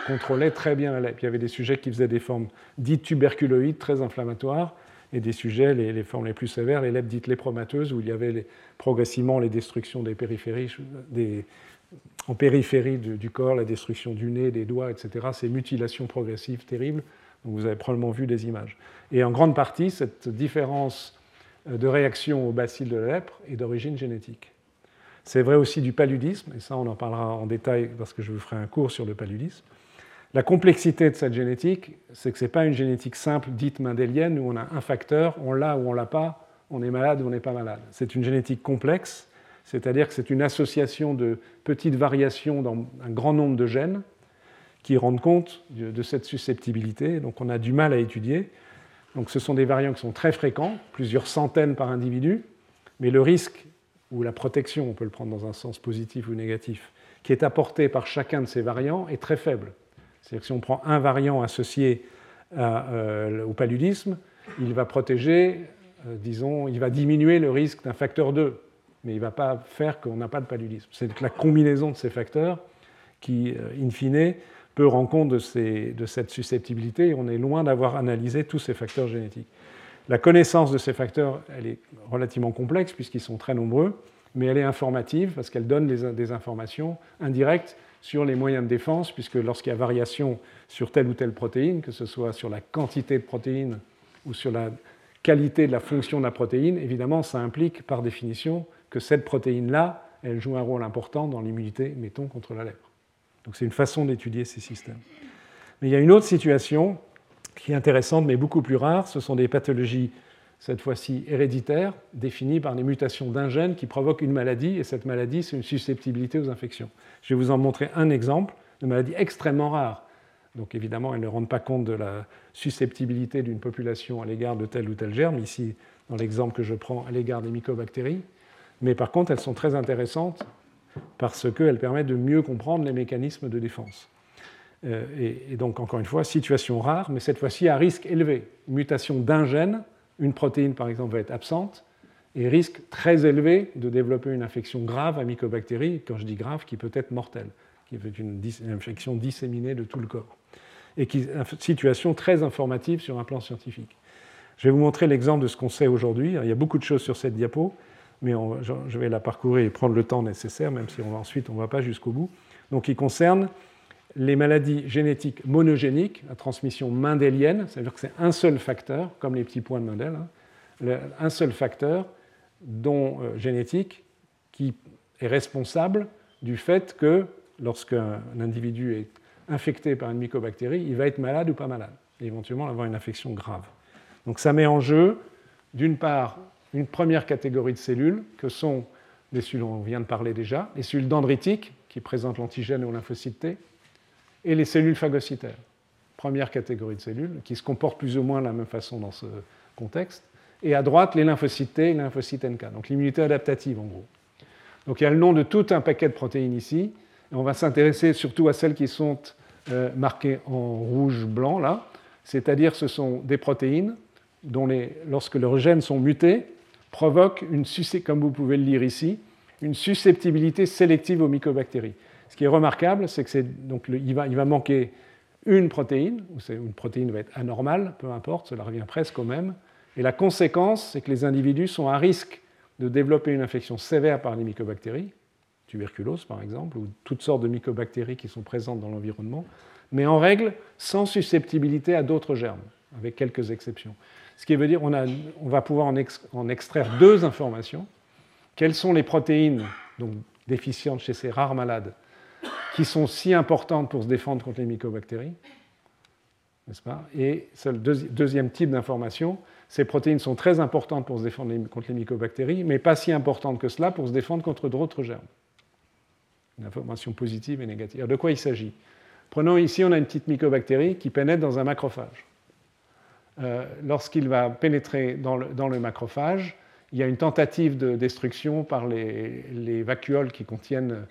contrôlaient très bien la lèpre. Il y avait des sujets qui faisaient des formes dites tuberculoïdes, très inflammatoires, et des sujets, les, formes les plus sévères, les lèpres dites lépromateuses, où il y avait progressivement les destructions en périphérie du, corps, la destruction du nez, des doigts, etc. Ces mutilations progressives terribles. vous avez probablement vu des images. Et en grande partie, cette différence euh, de réaction au bacille de la lèpre est d'origine génétique. C'est vrai aussi du paludisme, et ça on en parlera en détail parce que je vous ferai un cours sur le paludisme. La complexité de cette génétique, c'est que ce n'est pas une génétique simple dite mendélienne où on a un facteur, on l'a ou on l'a pas, on est malade ou on n'est pas malade. C'est une génétique complexe c'est-à-dire que c'est une association de petites variations dans un grand nombre de gènes qui rendent compte de cette susceptibilité. Donc on a du mal à étudier. Donc ce sont des variants qui sont très fréquents, plusieurs centaines par individu, mais le risque ou la protection, on peut le prendre dans un sens positif ou négatif, qui est apporté par chacun de ces variants est très faible. C'est-à-dire que si on prend un variant associé euh, au paludisme, il va protéger, euh, disons, il va diminuer le risque d'un facteur 2 mais il ne va pas faire qu'on n'a pas de paludisme. C'est la combinaison de ces facteurs qui, euh, in fine, peut rendre compte de, cette susceptibilité on est loin d'avoir analysé tous ces facteurs génétiques. La connaissance de ces facteurs, elle est relativement complexe puisqu'ils sont très nombreux, mais elle est informative parce qu'elle donne des, informations indirectes sur les moyens de défense, puisque lorsqu'il y a variation sur telle ou telle protéine, que ce soit sur la quantité de protéines ou sur la qualité de la fonction de la protéine, évidemment, ça implique par définition que cette protéine-là, elle joue un rôle important dans l'immunité, mettons, contre la lèpre. Donc c'est une façon d'étudier ces systèmes. Mais il y a une autre situation qui est intéressante, mais beaucoup plus rare. Ce sont des pathologies, cette fois-ci héréditaires, définies par des mutations d'un gène qui provoquent une maladie, et cette maladie, c'est une susceptibilité aux infections. Je vais vous en montrer un exemple de maladie extrêmement rare. Donc évidemment, elles ne rendent pas compte de la susceptibilité d'une population à l'égard de tel ou tel germe. Ici, dans l'exemple que je prends, à l'égard des mycobactéries mais par contre, elles sont très intéressantes parce qu'elles permettent de mieux comprendre les mécanismes de défense. Euh, et, donc, encore une fois, situation rare, mais cette fois-ci à risque élevé. Mutation d'un gène, une protéine par exemple va être absente, et risque très élevé de développer une infection grave à mycobactéries, quand je dis grave, qui peut être mortelle, qui peut être une, infection disséminée de tout le corps. Et qui une situation très informative sur un plan scientifique. Je vais vous montrer l'exemple de ce qu'on sait aujourd'hui. Il y a beaucoup de choses sur cette diapo mais je vais la parcourir et prendre le temps nécessaire, même si on va ensuite on ne va pas jusqu'au bout. Donc il concerne les maladies génétiques monogéniques, la transmission mendélienne, c'est-à-dire que c'est un seul facteur, comme les petits points de Mendel, hein, un seul facteur dont, euh, génétique qui est responsable du fait que lorsqu'un individu est infecté par une mycobactérie, il va être malade ou pas malade, et éventuellement avoir une infection grave. Donc ça met en jeu, d'une part, une première catégorie de cellules, que sont les cellules, on vient de parler déjà, les cellules dendritiques, qui présentent l'antigène ou lymphocyte T, et les cellules phagocytaires. Première catégorie de cellules, qui se comportent plus ou moins de la même façon dans ce contexte. Et à droite, les lymphocytes T et les lymphocytes NK, donc l'immunité adaptative en gros. Donc il y a le nom de tout un paquet de protéines ici, et on va s'intéresser surtout à celles qui sont euh, marquées en rouge-blanc là, c'est-à-dire ce sont des protéines dont les, lorsque leurs gènes sont mutés, provoque, une, comme vous pouvez le lire ici, une susceptibilité sélective aux mycobactéries. Ce qui est remarquable, c'est que donc il, va, il, va, manquer une protéine, ou une protéine va être anormale, peu importe, cela revient presque au même. Et la conséquence, c'est que les individus sont à risque de développer une infection sévère par les mycobactéries, tuberculose par exemple, ou toutes sortes de mycobactéries qui sont présentes dans l'environnement, mais en règle sans susceptibilité à d'autres germes, avec quelques exceptions. Ce qui veut dire qu'on on va pouvoir en, extraire deux informations. Quelles sont les protéines donc, déficientes chez ces rares malades qui sont si importantes pour se défendre contre les mycobactéries n'est-ce pas? Et deuxième type d'information, ces protéines sont très importantes pour se défendre contre les mycobactéries, mais pas si importantes que cela pour se défendre contre d'autres germes. Une information positive et négative. Alors de quoi il s'agit? Prenons ici, on a une petite mycobactérie qui pénètre dans un macrophage. Euh, lorsqu'il va pénétrer dans le, macrophage, il y a une tentative de destruction par les, vacuoles qui contiennent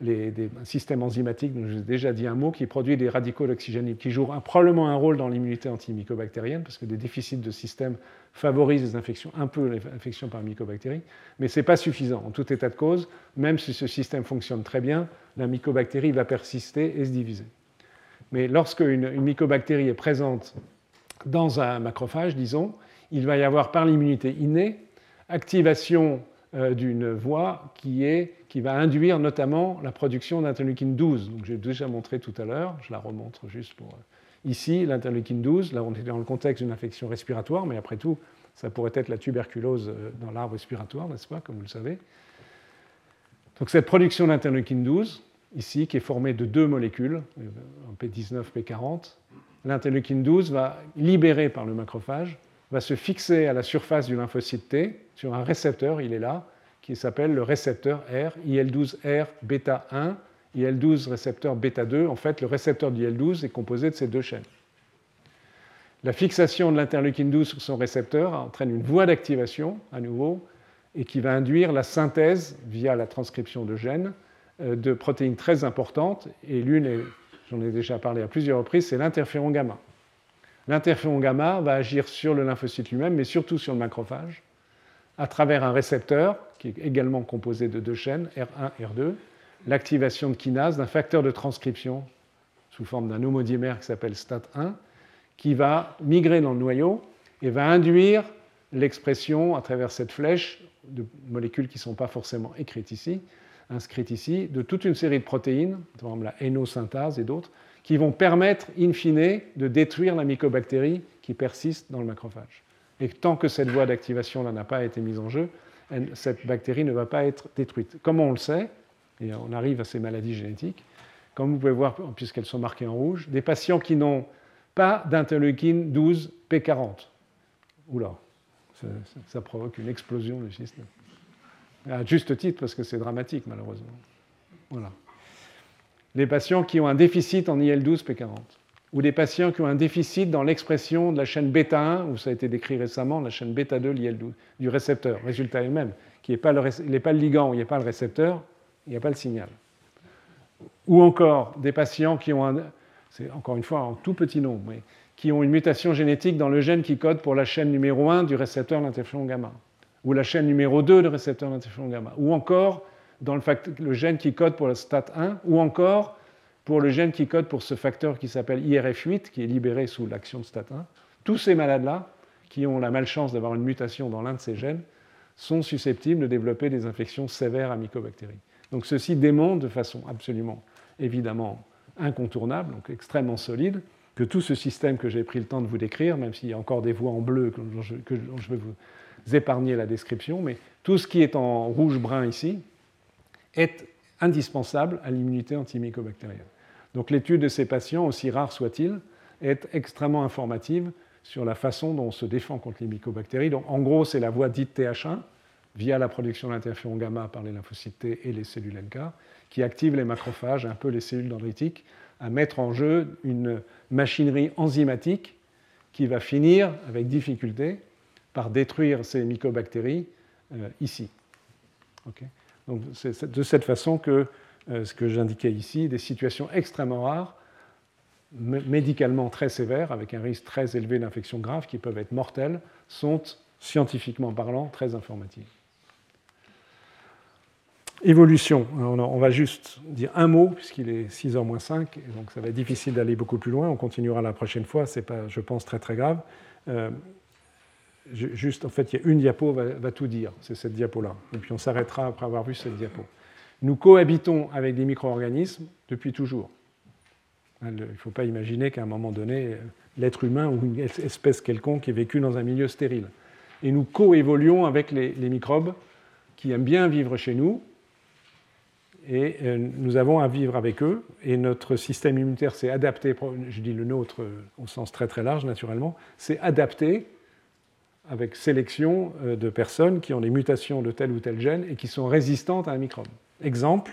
les, des, un système enzymatique, dont j'ai déjà dit un mot, qui produit des radicaux d'oxygène qui jouent probablement un rôle dans l'immunité antimycobactérienne, parce que des déficits de système favorisent les infections, un peu les infections par mycobactéries, mais ce n'est pas suffisant. En tout état de cause, même si ce système fonctionne très bien, la mycobactérie va persister et se diviser. Mais lorsque une mycobactérie est présente dans un macrophage, disons, il va y avoir par l'immunité innée activation d'une voie qui, est, qui va induire notamment la production d'interleukine 12. Donc j'ai déjà montré tout à l'heure, je la remontre juste pour euh, ici, l'interleukine 12. Là, on est dans le contexte d'une infection respiratoire, mais après tout, ça pourrait être la tuberculose euh, dans l'arbre respiratoire, n'est-ce pas, comme vous le savez. Donc cette production d'interleukine 12, ici, qui est formée de deux molécules, P19, P40, l'interleukine 12 va, libérer par le macrophage, va se fixer à la surface du lymphocyte T sur un récepteur, il est là, qui s'appelle le récepteur R, IL12R bêta 1, IL12 récepteur bêta 2. En fait, le récepteur d'IL12 est composé de ces deux chaînes. La fixation de l'interleukine 12 sur son récepteur entraîne une voie d'activation, à nouveau, et qui va induire la synthèse, via la transcription de gènes, euh, de protéines très importantes, et l'une j'en ai déjà parlé à plusieurs reprises, c'est l'interféron gamma. L'interféron gamma va agir sur le lymphocyte lui-même, mais surtout sur le macrophage, à travers un récepteur qui est également composé de deux chaînes, R1 et R2, l'activation de kinase d'un facteur de transcription sous forme d'un homodimère qui s'appelle STAT1, qui va migrer dans le noyau et va induire l'expression à travers cette flèche de molécules qui ne sont pas forcément écrites ici, inscrite ici, de toute une série de protéines, par exemple la hénosynthase et d'autres, qui vont permettre, in fine, de détruire la mycobactérie qui persiste dans le macrophage. Et tant que cette voie d'activation n'a pas été mise en jeu, cette bactérie ne va pas être détruite. Comment on le sait, et on arrive à ces maladies génétiques, comme vous pouvez voir, puisqu'elles sont marquées en rouge, des patients qui n'ont pas d'interleukine 12 P40. Oula, ça, ça provoque une explosion du système à juste titre parce que c'est dramatique malheureusement. Voilà. Les patients qui ont un déficit en IL-12-P40 ou des patients qui ont un déficit dans l'expression de la chaîne bêta 1, où ça a été décrit récemment, la chaîne bêta 2, l'IL-12, du récepteur. Résultat est le même, qui n'est pas, pas le ligand, il n'y a pas le récepteur, il n'y a pas le signal. Ou encore des patients qui ont un, c'est encore une fois en tout petit nombre, mais qui ont une mutation génétique dans le gène qui code pour la chaîne numéro 1 du récepteur l'interféron gamma ou la chaîne numéro 2 de récepteur d'interféron gamma, ou encore dans le, le, gène qui code pour le STAT1, ou encore pour le gène qui code pour ce facteur qui s'appelle IRF8, qui est libéré sous l'action de STAT1. Tous ces malades-là, qui ont la malchance d'avoir une mutation dans l'un de ces gènes, sont susceptibles de développer des infections sévères à mycobactéries. Donc ceci démontre de façon absolument évidemment incontournable, donc extrêmement solide, que tout ce système que j'ai pris le temps de vous décrire, même s'il y a encore des voies en bleu que je, que je vais vous épargner la description, mais tout ce qui est en rouge-brun ici est indispensable à l'immunité antimycobactérienne. Donc l'étude de ces patients, aussi rare soit-il, est extrêmement informative sur la façon dont on se défend contre les mycobactéries. Donc en gros, c'est la voie dite TH1 via la production d'interféron gamma par les lymphocytes T et les cellules NK, qui active les macrophages, un peu les cellules dendritiques, à mettre en jeu une machinerie enzymatique qui va finir avec difficulté par détruire ces mycobactéries euh, ici. Donc c'est de cette façon que euh, ce que j'indiquais ici, des situations extrêmement rares, médicalement très sévères, avec un risque très élevé d'infections graves qui peuvent être mortelles, sont scientifiquement parlant très informatives. Évolution. on va juste dire un mot, puisqu'il est 6h moins 5, et donc ça va être difficile d'aller beaucoup plus loin. On continuera la prochaine fois, c'est pas, je pense, très très grave. Euh, juste, en fait, il y a une diapo va, va tout dire, c'est cette diapo-là. Et puis on s'arrêtera après avoir vu cette diapo. Nous cohabitons avec des micro-organismes depuis toujours. Il ne faut pas imaginer qu'à un moment donné, l'être humain ou une espèce quelconque ait vécu dans un milieu stérile. Et nous coévoluons avec les, microbes qui aiment bien vivre chez nous, et euh, nous avons à vivre avec eux, et notre système immunitaire s'est adapté, je dis le nôtre euh, au sens très très large naturellement, s'est adapté avec sélection euh, de personnes qui ont des mutations de tel ou tel gène et qui sont résistantes à un microbe. Exemple,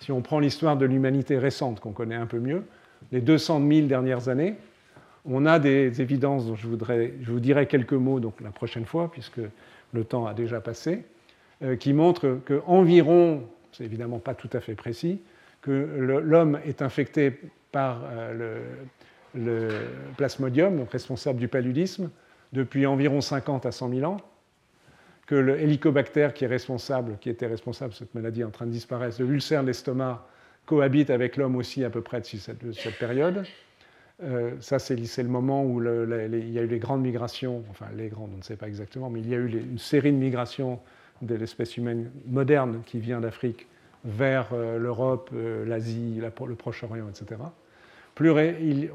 si on prend l'histoire de l'humanité récente qu'on connaît un peu mieux, les 200 000 dernières années, on a des évidences dont je, voudrais, je vous dirai quelques mots donc, la prochaine fois, puisque le temps a déjà passé, qui montrent qu'environ c'est évidemment pas tout à fait précis, que l'homme est infecté par euh, le, plasmodium, donc responsable du paludisme, depuis environ 50 à 100 000 ans, que le hélicobactère qui était responsable de cette maladie en train de disparaître, le ulcère de l'estomac, cohabite avec l'homme aussi à peu près de cette, période. Euh, ça, c'est le moment où il y a eu les grandes migrations, enfin les grandes, on ne sait pas exactement, mais il y a eu une série de migrations de l'espèce humaine moderne qui vient d'Afrique vers euh, l'Europe, euh, l'Asie, le Proche-Orient, etc. Plus,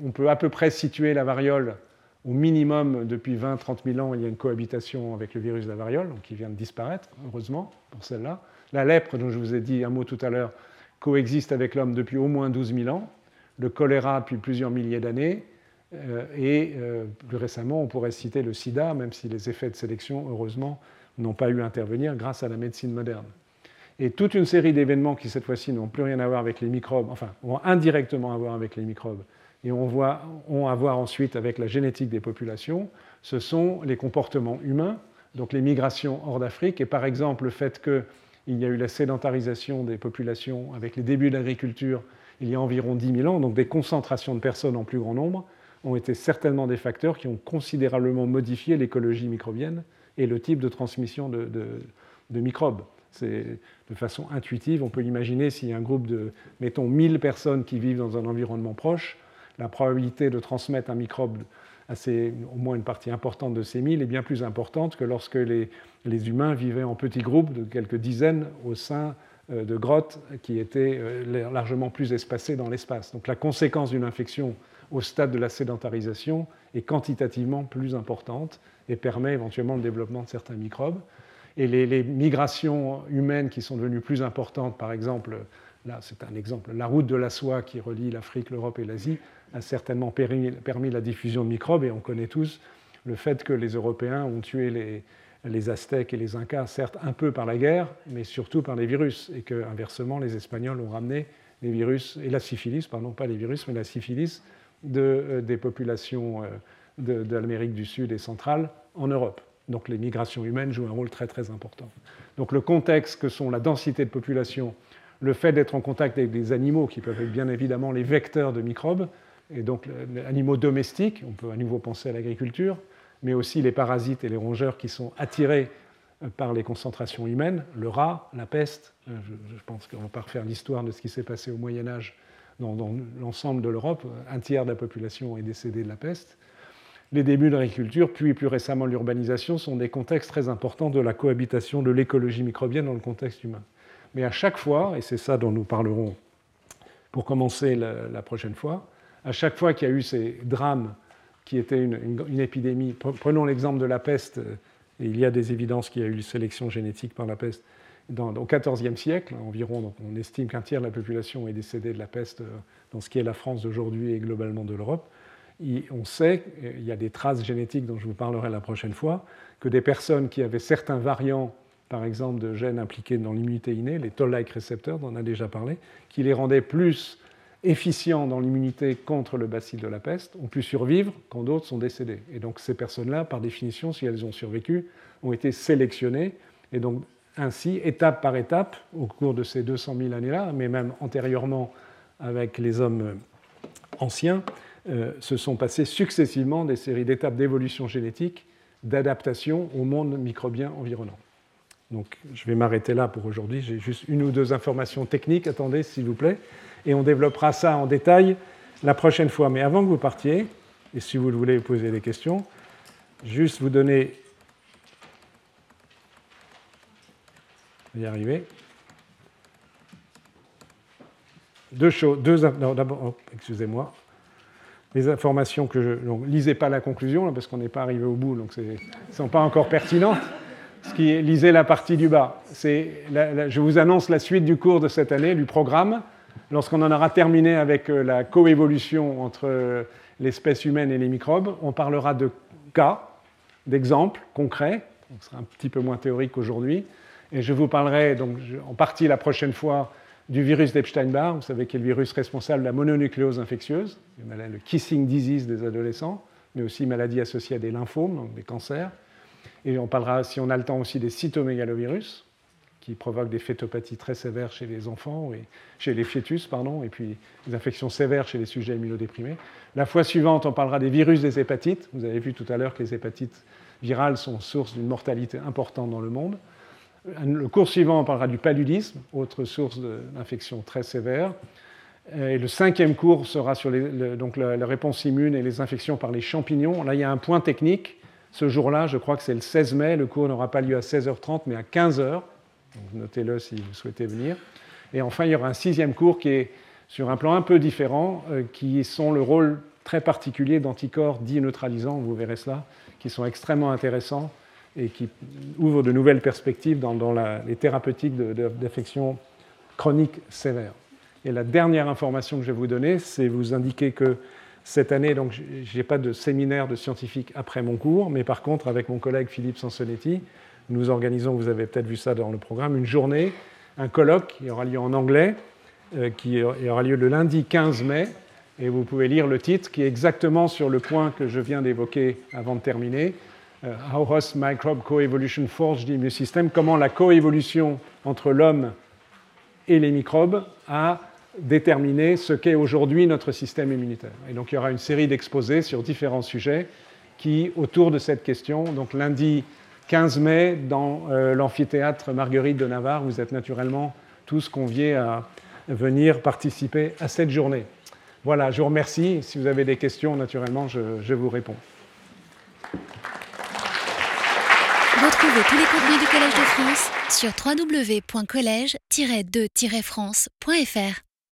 on peut à peu près situer la variole au minimum depuis 20-30 000 ans, il y a une cohabitation avec le virus de la variole, qui vient de disparaître, heureusement, pour celle-là. La lèpre, dont je vous ai dit un mot tout à l'heure, coexiste avec l'homme depuis au moins 12 000 ans, le choléra depuis plusieurs milliers d'années, euh, et plus récemment, on pourrait citer le sida, même si les effets de sélection, heureusement, n'ont pas eu à intervenir grâce à la médecine moderne. Et toute une série d'événements qui, cette fois-ci, n'ont plus rien à voir avec les microbes, enfin, vont indirectement avoir avec les microbes, et on voit, ont à voir ensuite avec la génétique des populations, ce sont les comportements humains, donc les migrations hors d'Afrique, et par exemple le fait qu'il y a eu la sédentarisation des populations avec les débuts de l'agriculture il y a environ 10 000 ans, donc des concentrations de personnes en plus grand nombre, ont été certainement des facteurs qui ont considérablement modifié l'écologie microbienne et le type de transmission de, microbes. De façon intuitive, on peut y a un groupe de, mettons, 1000 personnes qui vivent dans un environnement proche, la probabilité de transmettre un microbe assez, au moins une partie importante de ces 1000 est bien plus importante que lorsque les, les humains vivaient en petits groupes de quelques dizaines au sein euh, de grottes qui étaient euh, largement plus espacées dans l'espace. Donc la conséquence d'une infection au stade de la sédentarisation est quantitativement plus importante et permet éventuellement le développement de certains microbes. Et les, migrations humaines qui sont devenues plus importantes, par exemple, là c'est un exemple, la route de la soie qui relie l'Afrique, l'Europe et l'Asie, a certainement permis, la diffusion de microbes, et on connaît tous le fait que les Européens ont tué les, les Aztèques et les Incas, certes un peu par la guerre, mais surtout par les virus, et que inversement les Espagnols ont ramené les virus et la syphilis, pardon, pas les virus, mais la syphilis de, euh, des populations euh, de, l'Amérique du Sud et centrale en Europe. Donc les migrations humaines jouent un rôle très très important. Donc le contexte que sont la densité de population, le fait d'être en contact avec des animaux qui peuvent être bien évidemment les vecteurs de microbes, et donc les animaux domestiques, on peut à nouveau penser à l'agriculture, mais aussi les parasites et les rongeurs qui sont attirés euh, par les concentrations humaines, le rat, la peste. Euh, je, pense qu'on ne va pas refaire l'histoire de ce qui s'est passé au Moyen Âge dans, l'ensemble de l'Europe. Un tiers de la population est décédée de la peste les débuts de l'agriculture, puis plus récemment l'urbanisation, sont des contextes très importants de la cohabitation de l'écologie microbienne dans le contexte humain. Mais à chaque fois, et c'est ça dont nous parlerons pour commencer la, prochaine fois, à chaque fois qu'il y a eu ces drames qui étaient une, épidémie, prenons l'exemple de la peste, il y a des évidences qu'il y a eu une sélection génétique par la peste. Dans, au XIVe siècle, environ, on estime qu'un tiers de la population est décédée de la peste dans ce qui est la France d'aujourd'hui et globalement de l'Europe. On sait, il y a des traces génétiques dont je vous parlerai la prochaine fois, que des personnes qui avaient certains variants, par exemple de gènes impliqués dans l'immunité innée, les toll-like récepteurs, dont on a déjà parlé, qui les rendaient plus efficients dans l'immunité contre le bacille de la peste, ont pu survivre quand d'autres sont décédés. Et donc ces personnes-là, par définition, si elles ont survécu, ont été sélectionnées. Et donc ainsi, étape par étape, au cours de ces 200 000 années-là, mais même antérieurement avec les hommes anciens, euh, se sont passées successivement des séries d'étapes d'évolution génétique, d'adaptation au monde microbien environnant. Donc je vais m'arrêter là pour aujourd'hui. J'ai juste une ou deux informations techniques. Attendez, s'il vous plaît. Et on développera ça en détail la prochaine fois. Mais avant que vous partiez, et si vous le voulez poser des questions, juste vous donner. y arriver. deux choses. Deux, d'abord, excusez-moi. Les informations que je. Donc, lisez pas la conclusion, parce qu'on n'est pas arrivé au bout, donc ce ne sont pas encore pertinentes. Ce qui lisez la partie du bas. je vous annonce la suite du cours de cette année, du programme. Lorsqu'on en aura terminé avec euh, la coévolution entre euh, l'espèce humaine et les microbes, on parlera de cas, d'exemples concrets, ce sera un petit peu moins théorique qu'aujourd'hui, et je vous parlerai donc, en partie la prochaine fois du virus d'Epstein-Barr, vous savez, qui est le virus responsable de la mononucléose infectieuse, le kissing disease des adolescents, mais aussi maladie associée à des lymphomes, donc des cancers. Et on parlera, si on a le temps, aussi des cytomégalovirus, qui provoquent des fétopathies très sévères chez les enfants, et chez les fœtus, pardon, et puis des infections sévères chez les sujets immunodéprimés. La fois suivante, on parlera des virus des hépatites. Vous avez vu tout à l'heure que les hépatites virales sont source d'une mortalité importante dans le monde. Le cours suivant, on parlera du paludisme, autre source d'infection très sévère. Et le cinquième cours sera sur donc la, réponse immune et les infections par les champignons. Là, il y a un point technique. Ce jour-là, je crois que c'est le 16 mai, le cours n'aura pas lieu à 16h30, mais à 15h. Notez-le si vous souhaitez venir. Et enfin, il y aura un sixième cours qui est sur un plan un peu différent, euh, qui sont le rôle très particulier d'anticorps dits neutralisants, vous verrez cela, qui sont extrêmement intéressants et qui ouvrent de nouvelles perspectives dans, les thérapeutiques d'affections chroniques sévères. Et la dernière information que je vais vous donner, c'est vous indiquer que cette année, donc, je n'ai pas de séminaire de scientifiques après mon cours, mais par contre, avec mon collègue Philippe Sansonetti, nous organisons, vous avez peut-être vu ça dans le programme, une journée, un colloque qui aura lieu en anglais, euh, qui aura lieu le lundi 15 mai, et vous pouvez lire le titre qui est exactement sur le point que je viens d'évoquer avant de terminer. Euh, How Host Microbe Coevolution Forge the Immune System, comment la coévolution entre l'homme et les microbes a déterminé ce qu'est aujourd'hui notre système immunitaire. Et donc il y aura une série d'exposés sur différents sujets qui, autour de cette question, donc lundi 15 mai, dans euh, l'amphithéâtre Marguerite de Navarre, vous êtes naturellement tous conviés à venir participer à cette journée. Voilà, je vous remercie. Si vous avez des questions, naturellement, je, je vous réponds. Retrouvez tous les contenus du Collège de France sur www.colège-2-france.fr.